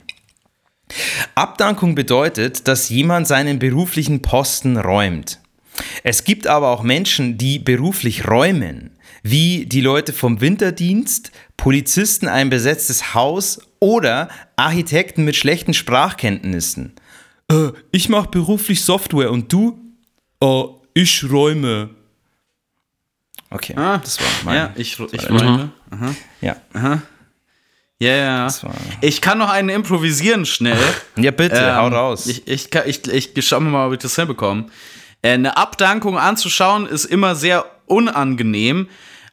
Speaker 2: Abdankung bedeutet, dass jemand seinen beruflichen Posten räumt. Es gibt aber auch Menschen, die beruflich räumen, wie die Leute vom Winterdienst, Polizisten ein besetztes Haus oder Architekten mit schlechten Sprachkenntnissen. Äh, ich mache beruflich Software und du? Äh, ich räume. Okay, das war mein.
Speaker 3: Ja, ich, ich meine.
Speaker 2: Ja,
Speaker 3: Ja, ja.
Speaker 2: war-
Speaker 3: Ich kann noch einen improvisieren schnell.
Speaker 2: ja bitte,
Speaker 3: Ähm,
Speaker 2: hau raus.
Speaker 3: Ich, ich, kann- ich, ich, schau mal, ob ich das hinbekomme. Äh, Eine Abdankung anzuschauen ist immer sehr unangenehm.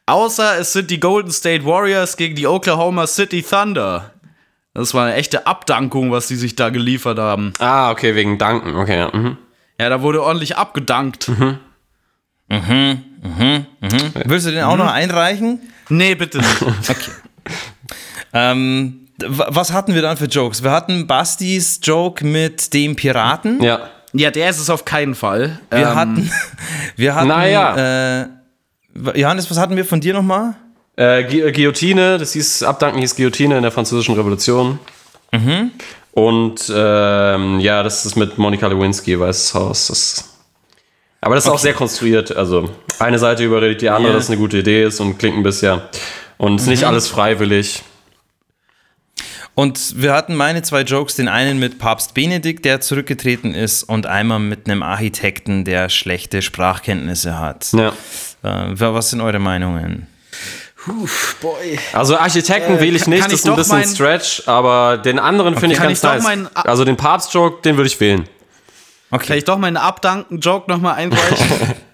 Speaker 3: Außer es sind die Golden State Warriors gegen die Oklahoma City Thunder. Das war eine echte Abdankung, was die sich da geliefert haben.
Speaker 4: Ah, okay, wegen Danken. Okay, ja. Mhm.
Speaker 3: Ja, da wurde ordentlich abgedankt.
Speaker 2: Willst du den auch noch einreichen?
Speaker 3: Nee, bitte nicht.
Speaker 2: Okay. ähm, was hatten wir dann für Jokes? Wir hatten Bastis Joke mit dem Piraten.
Speaker 4: Ja.
Speaker 3: ja, der ist es auf keinen Fall.
Speaker 2: Wir
Speaker 3: Ähm,
Speaker 2: hatten. Wir hatten.
Speaker 4: Naja.
Speaker 2: Äh, Johannes, was hatten wir von dir nochmal?
Speaker 4: Äh, Gu- äh, Guillotine, das hieß, Abdanken hieß Guillotine in der französischen Revolution. Und ähm, ja, das ist mit Monika Lewinsky, Weißes Haus. Das, aber das ist auch sehr konstruiert. Also eine Seite überredet die andere,
Speaker 3: Ja.
Speaker 4: dass es eine gute Idee ist und klingt ein bisschen. Und ist nicht alles freiwillig.
Speaker 2: Und wir hatten meine zwei Jokes, den einen mit Papst Benedikt, der zurückgetreten ist, und einmal mit einem Architekten, der schlechte Sprachkenntnisse hat.
Speaker 4: Ja.
Speaker 2: Äh, was sind eure Meinungen?
Speaker 3: Boy.
Speaker 4: Also Architekten
Speaker 3: Äh,
Speaker 4: wähle ich nicht, das ist ein bisschen
Speaker 3: mein-
Speaker 4: Stretch, aber den anderen finde ich
Speaker 3: Kann
Speaker 4: ganz
Speaker 3: ich
Speaker 4: nice.
Speaker 3: mein-
Speaker 4: also den Papst-Joke, den würde ich wählen.
Speaker 3: Kann ich doch meinen Abdanken-Joke nochmal einreichen?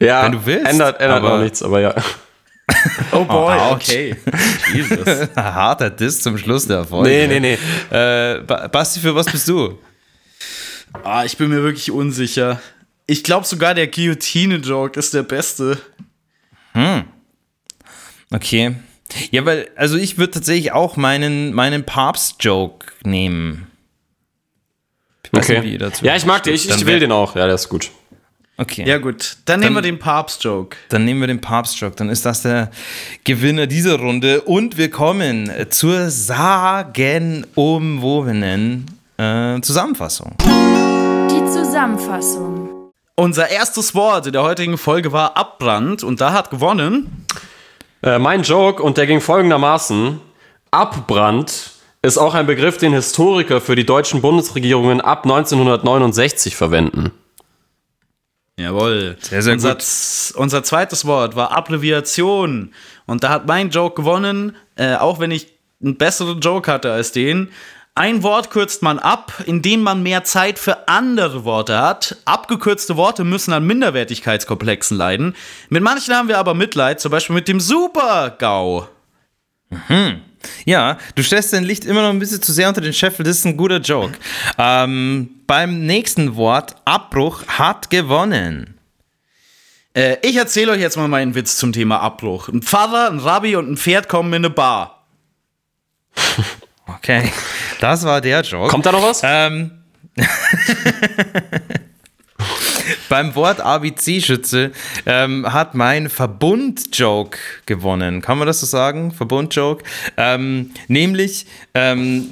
Speaker 4: Ja,
Speaker 2: Wenn du willst,
Speaker 4: Ändert, ändert
Speaker 2: aber-
Speaker 4: auch nichts, aber ja.
Speaker 3: oh boy,
Speaker 2: ouch.
Speaker 3: okay. Jesus.
Speaker 2: Harter Diss zum Schluss der Folge.
Speaker 4: Nee, nee, nee.
Speaker 2: Äh, Ba- Basti, für was bist du?
Speaker 3: Ah, ich bin mir wirklich unsicher. Ich glaube sogar der Guillotine-Joke ist der beste.
Speaker 2: Okay. Ja, weil, also ich würde tatsächlich auch meinen, meinen Papst-Joke nehmen. Ich nicht,
Speaker 4: Okay.
Speaker 2: dazu
Speaker 4: Ja, ich mag den, ich,
Speaker 2: Dann
Speaker 4: ich will den auch. Ja, der ist gut.
Speaker 2: Okay.
Speaker 3: Ja, gut. Dann, nehmen wir den Papst-Joke.
Speaker 2: Dann nehmen wir den Papst-Joke. Dann ist das der Gewinner dieser Runde. Und wir kommen zur sagenumwobenen äh, Zusammenfassung.
Speaker 1: Die Zusammenfassung.
Speaker 3: Unser erstes Wort in der heutigen Folge war Abbrand und da hat gewonnen.
Speaker 4: Äh, mein Joke, und der ging folgendermaßen: Abbrand ist auch ein Begriff, den Historiker für die deutschen Bundesregierungen ab 1969 verwenden.
Speaker 3: Jawohl.
Speaker 2: Sehr, sehr
Speaker 3: unser,
Speaker 2: gut.
Speaker 3: Unser zweites Wort war Abbreviation. Und da hat mein Joke gewonnen, äh, auch wenn ich einen besseren Joke hatte als den. Ein Wort kürzt man ab, indem man mehr Zeit für andere Worte hat. Abgekürzte Worte müssen an Minderwertigkeitskomplexen leiden. Mit manchen haben wir aber Mitleid, zum Beispiel mit dem Super-GAU.
Speaker 2: Ja, du stellst dein Licht immer noch ein bisschen zu sehr unter den Scheffel. Das ist ein guter Joke. Ähm, beim nächsten Wort, Abbruch, hat gewonnen.
Speaker 3: Äh, ich erzähle euch jetzt mal meinen Witz zum Thema Abbruch. Ein Pfarrer, ein Rabbi und ein Pferd kommen in eine Bar.
Speaker 2: Okay, das war der Joke.
Speaker 4: Kommt da noch was?
Speaker 2: Ähm, beim Wort ABC-Schütze ähm, hat mein Verbund-Joke gewonnen. Kann man das so sagen? Verbund-Joke. Ähm, nämlich, ähm,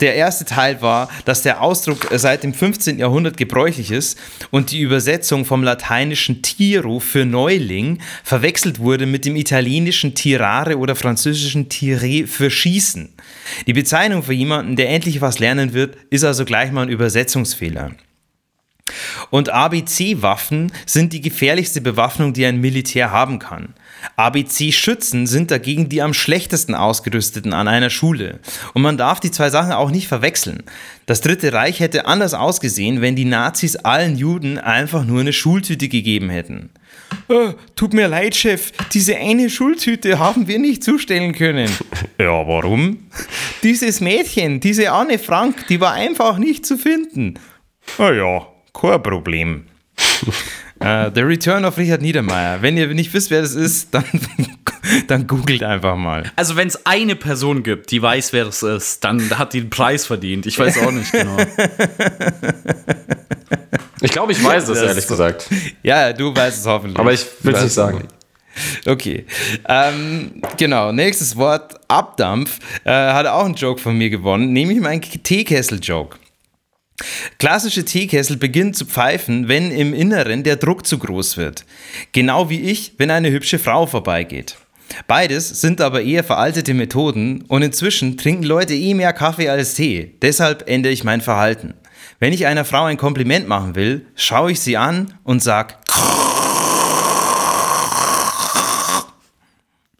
Speaker 2: der erste Teil war, dass der Ausdruck seit dem 15. Jahrhundert gebräuchlich ist und die Übersetzung vom lateinischen Tiro für Neuling verwechselt wurde mit dem italienischen Tirare oder französischen Tiré für Schießen. Die Bezeichnung für jemanden, der endlich was lernen wird, ist also gleich mal ein Übersetzungsfehler. Und ABC-Waffen sind die gefährlichste Bewaffnung, die ein Militär haben kann. ABC-Schützen sind dagegen die am schlechtesten ausgerüsteten an einer Schule. Und man darf die zwei Sachen auch nicht verwechseln. Das Dritte Reich hätte anders ausgesehen, wenn die Nazis allen Juden einfach nur eine Schultüte gegeben hätten. Oh, tut mir leid, Chef, diese eine Schultüte haben wir nicht zustellen können. ja, warum? Dieses Mädchen, diese Anne Frank, die war einfach nicht zu finden. Na ja, kein Problem. Uh, The Return of Richard Niedermeyer. Wenn ihr nicht wisst, wer das ist, dann, dann googelt einfach mal.
Speaker 3: Also wenn es eine Person gibt, die weiß, wer das ist, dann hat die den Preis verdient. Ich weiß auch nicht genau.
Speaker 4: Ich glaube, ich weiß es, ehrlich gesagt.
Speaker 2: Ja, du weißt es hoffentlich.
Speaker 4: Aber ich will es nicht sagen.
Speaker 2: Okay. Ähm, genau, nächstes Wort, Abdampf, äh, hat auch einen Joke von mir gewonnen, nämlich mein Teekessel-Joke. Klassische Teekessel beginnen zu pfeifen, wenn im Inneren der Druck zu groß wird. Genau wie ich, wenn eine hübsche Frau vorbeigeht. Beides sind aber eher veraltete Methoden und inzwischen trinken Leute eh mehr Kaffee als Tee. Deshalb ändere ich mein Verhalten. Wenn ich einer Frau ein Kompliment machen will, schaue ich sie an und sag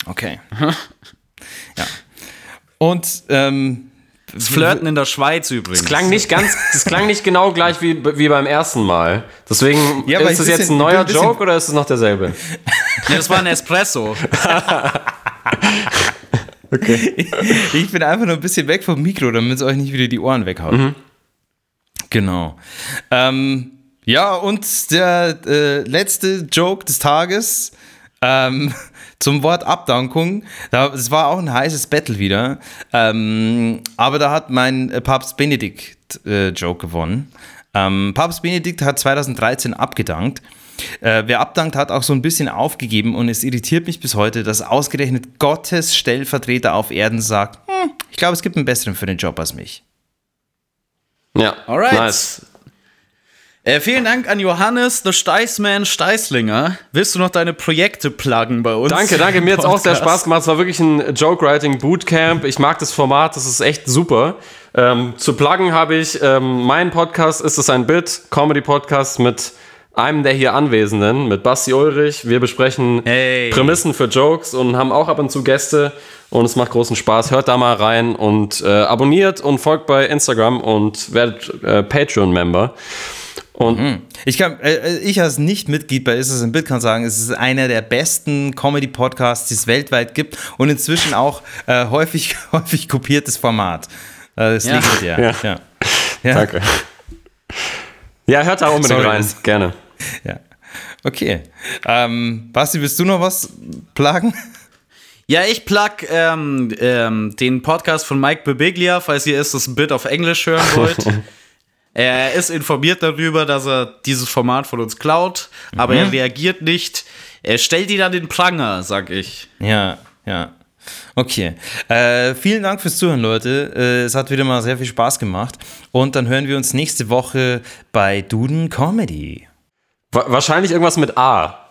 Speaker 2: Okay. ja. Und ähm,
Speaker 3: Das Flirten in der Schweiz übrigens.
Speaker 4: Das klang nicht ganz, das klang nicht genau gleich wie, wie beim ersten Mal. Deswegen
Speaker 2: Ja, aber
Speaker 4: ist das
Speaker 2: ich
Speaker 4: jetzt ein neuer
Speaker 2: ein
Speaker 4: Joke oder ist es noch derselbe?
Speaker 3: Nee, das war ein Espresso.
Speaker 2: Ich bin einfach nur ein bisschen weg vom Mikro, damit es euch nicht wieder die Ohren weghaut. Genau. Ähm, ja, und der äh, letzte Joke des Tages ähm, zum Wort Abdankung. Da, das war auch ein heißes Battle wieder. Ähm, aber da hat mein äh, Papst Benedikt äh, Joke gewonnen. Ähm, Papst Benedikt hat 2013 abgedankt. Äh, wer abdankt, hat auch so ein bisschen aufgegeben und es irritiert mich bis heute, dass ausgerechnet Gottes Stellvertreter auf Erden sagt, hm, ich glaube, es gibt einen besseren für den Job als mich.
Speaker 4: Ja.
Speaker 3: Alright.
Speaker 4: Nice.
Speaker 3: Äh, vielen Dank an Johannes, the Steißman Steißlinger. Willst du noch deine Projekte pluggen bei uns?
Speaker 4: Danke, danke. Mir hat es auch sehr? Spaß gemacht. Es war wirklich ein Joke-Writing Bootcamp. Ich mag das Format, das ist echt super. Ähm, zu pluggen habe ich, ähm, mein Podcast ist es ein Bit, Comedy-Podcast mit einem der hier Anwesenden, mit Basti Ulrich. Wir besprechen
Speaker 3: Hey.
Speaker 4: Prämissen für Jokes und haben auch ab und zu Gäste und es macht großen Spaß. Hört da mal rein und äh, abonniert und folgt bei Instagram und werdet äh, Patreon-Member. Und
Speaker 2: Ich, kann, äh, ich als Nicht-Mitglied bei Ist es ein Bild kann sagen, es ist einer der besten Comedy-Podcasts, die es weltweit gibt und inzwischen auch äh, häufig, häufig kopiertes Format. Äh, Das
Speaker 3: Ja.
Speaker 2: liegt ja.
Speaker 4: Ja.
Speaker 2: Ja. Ja.
Speaker 4: danke. Ja, hört da unbedingt
Speaker 2: Sorry,
Speaker 4: rein. Gerne.
Speaker 2: ja. Okay. Ähm, Basti, willst du noch was plagen?
Speaker 3: Ja, ich plug ähm, ähm, den Podcast von Mike Bebiglia, falls ihr erst das Bit auf Englisch hören wollt. er ist informiert darüber, dass er dieses Format von uns klaut, aber er reagiert nicht. Er stellt ihn an den Pranger, sag ich.
Speaker 2: Ja, ja. Okay. Äh, vielen Dank fürs Zuhören, Leute. Äh, es hat wieder mal sehr viel Spaß gemacht. Und dann hören wir uns nächste Woche bei Duden Comedy.
Speaker 4: Wa- wahrscheinlich irgendwas mit A.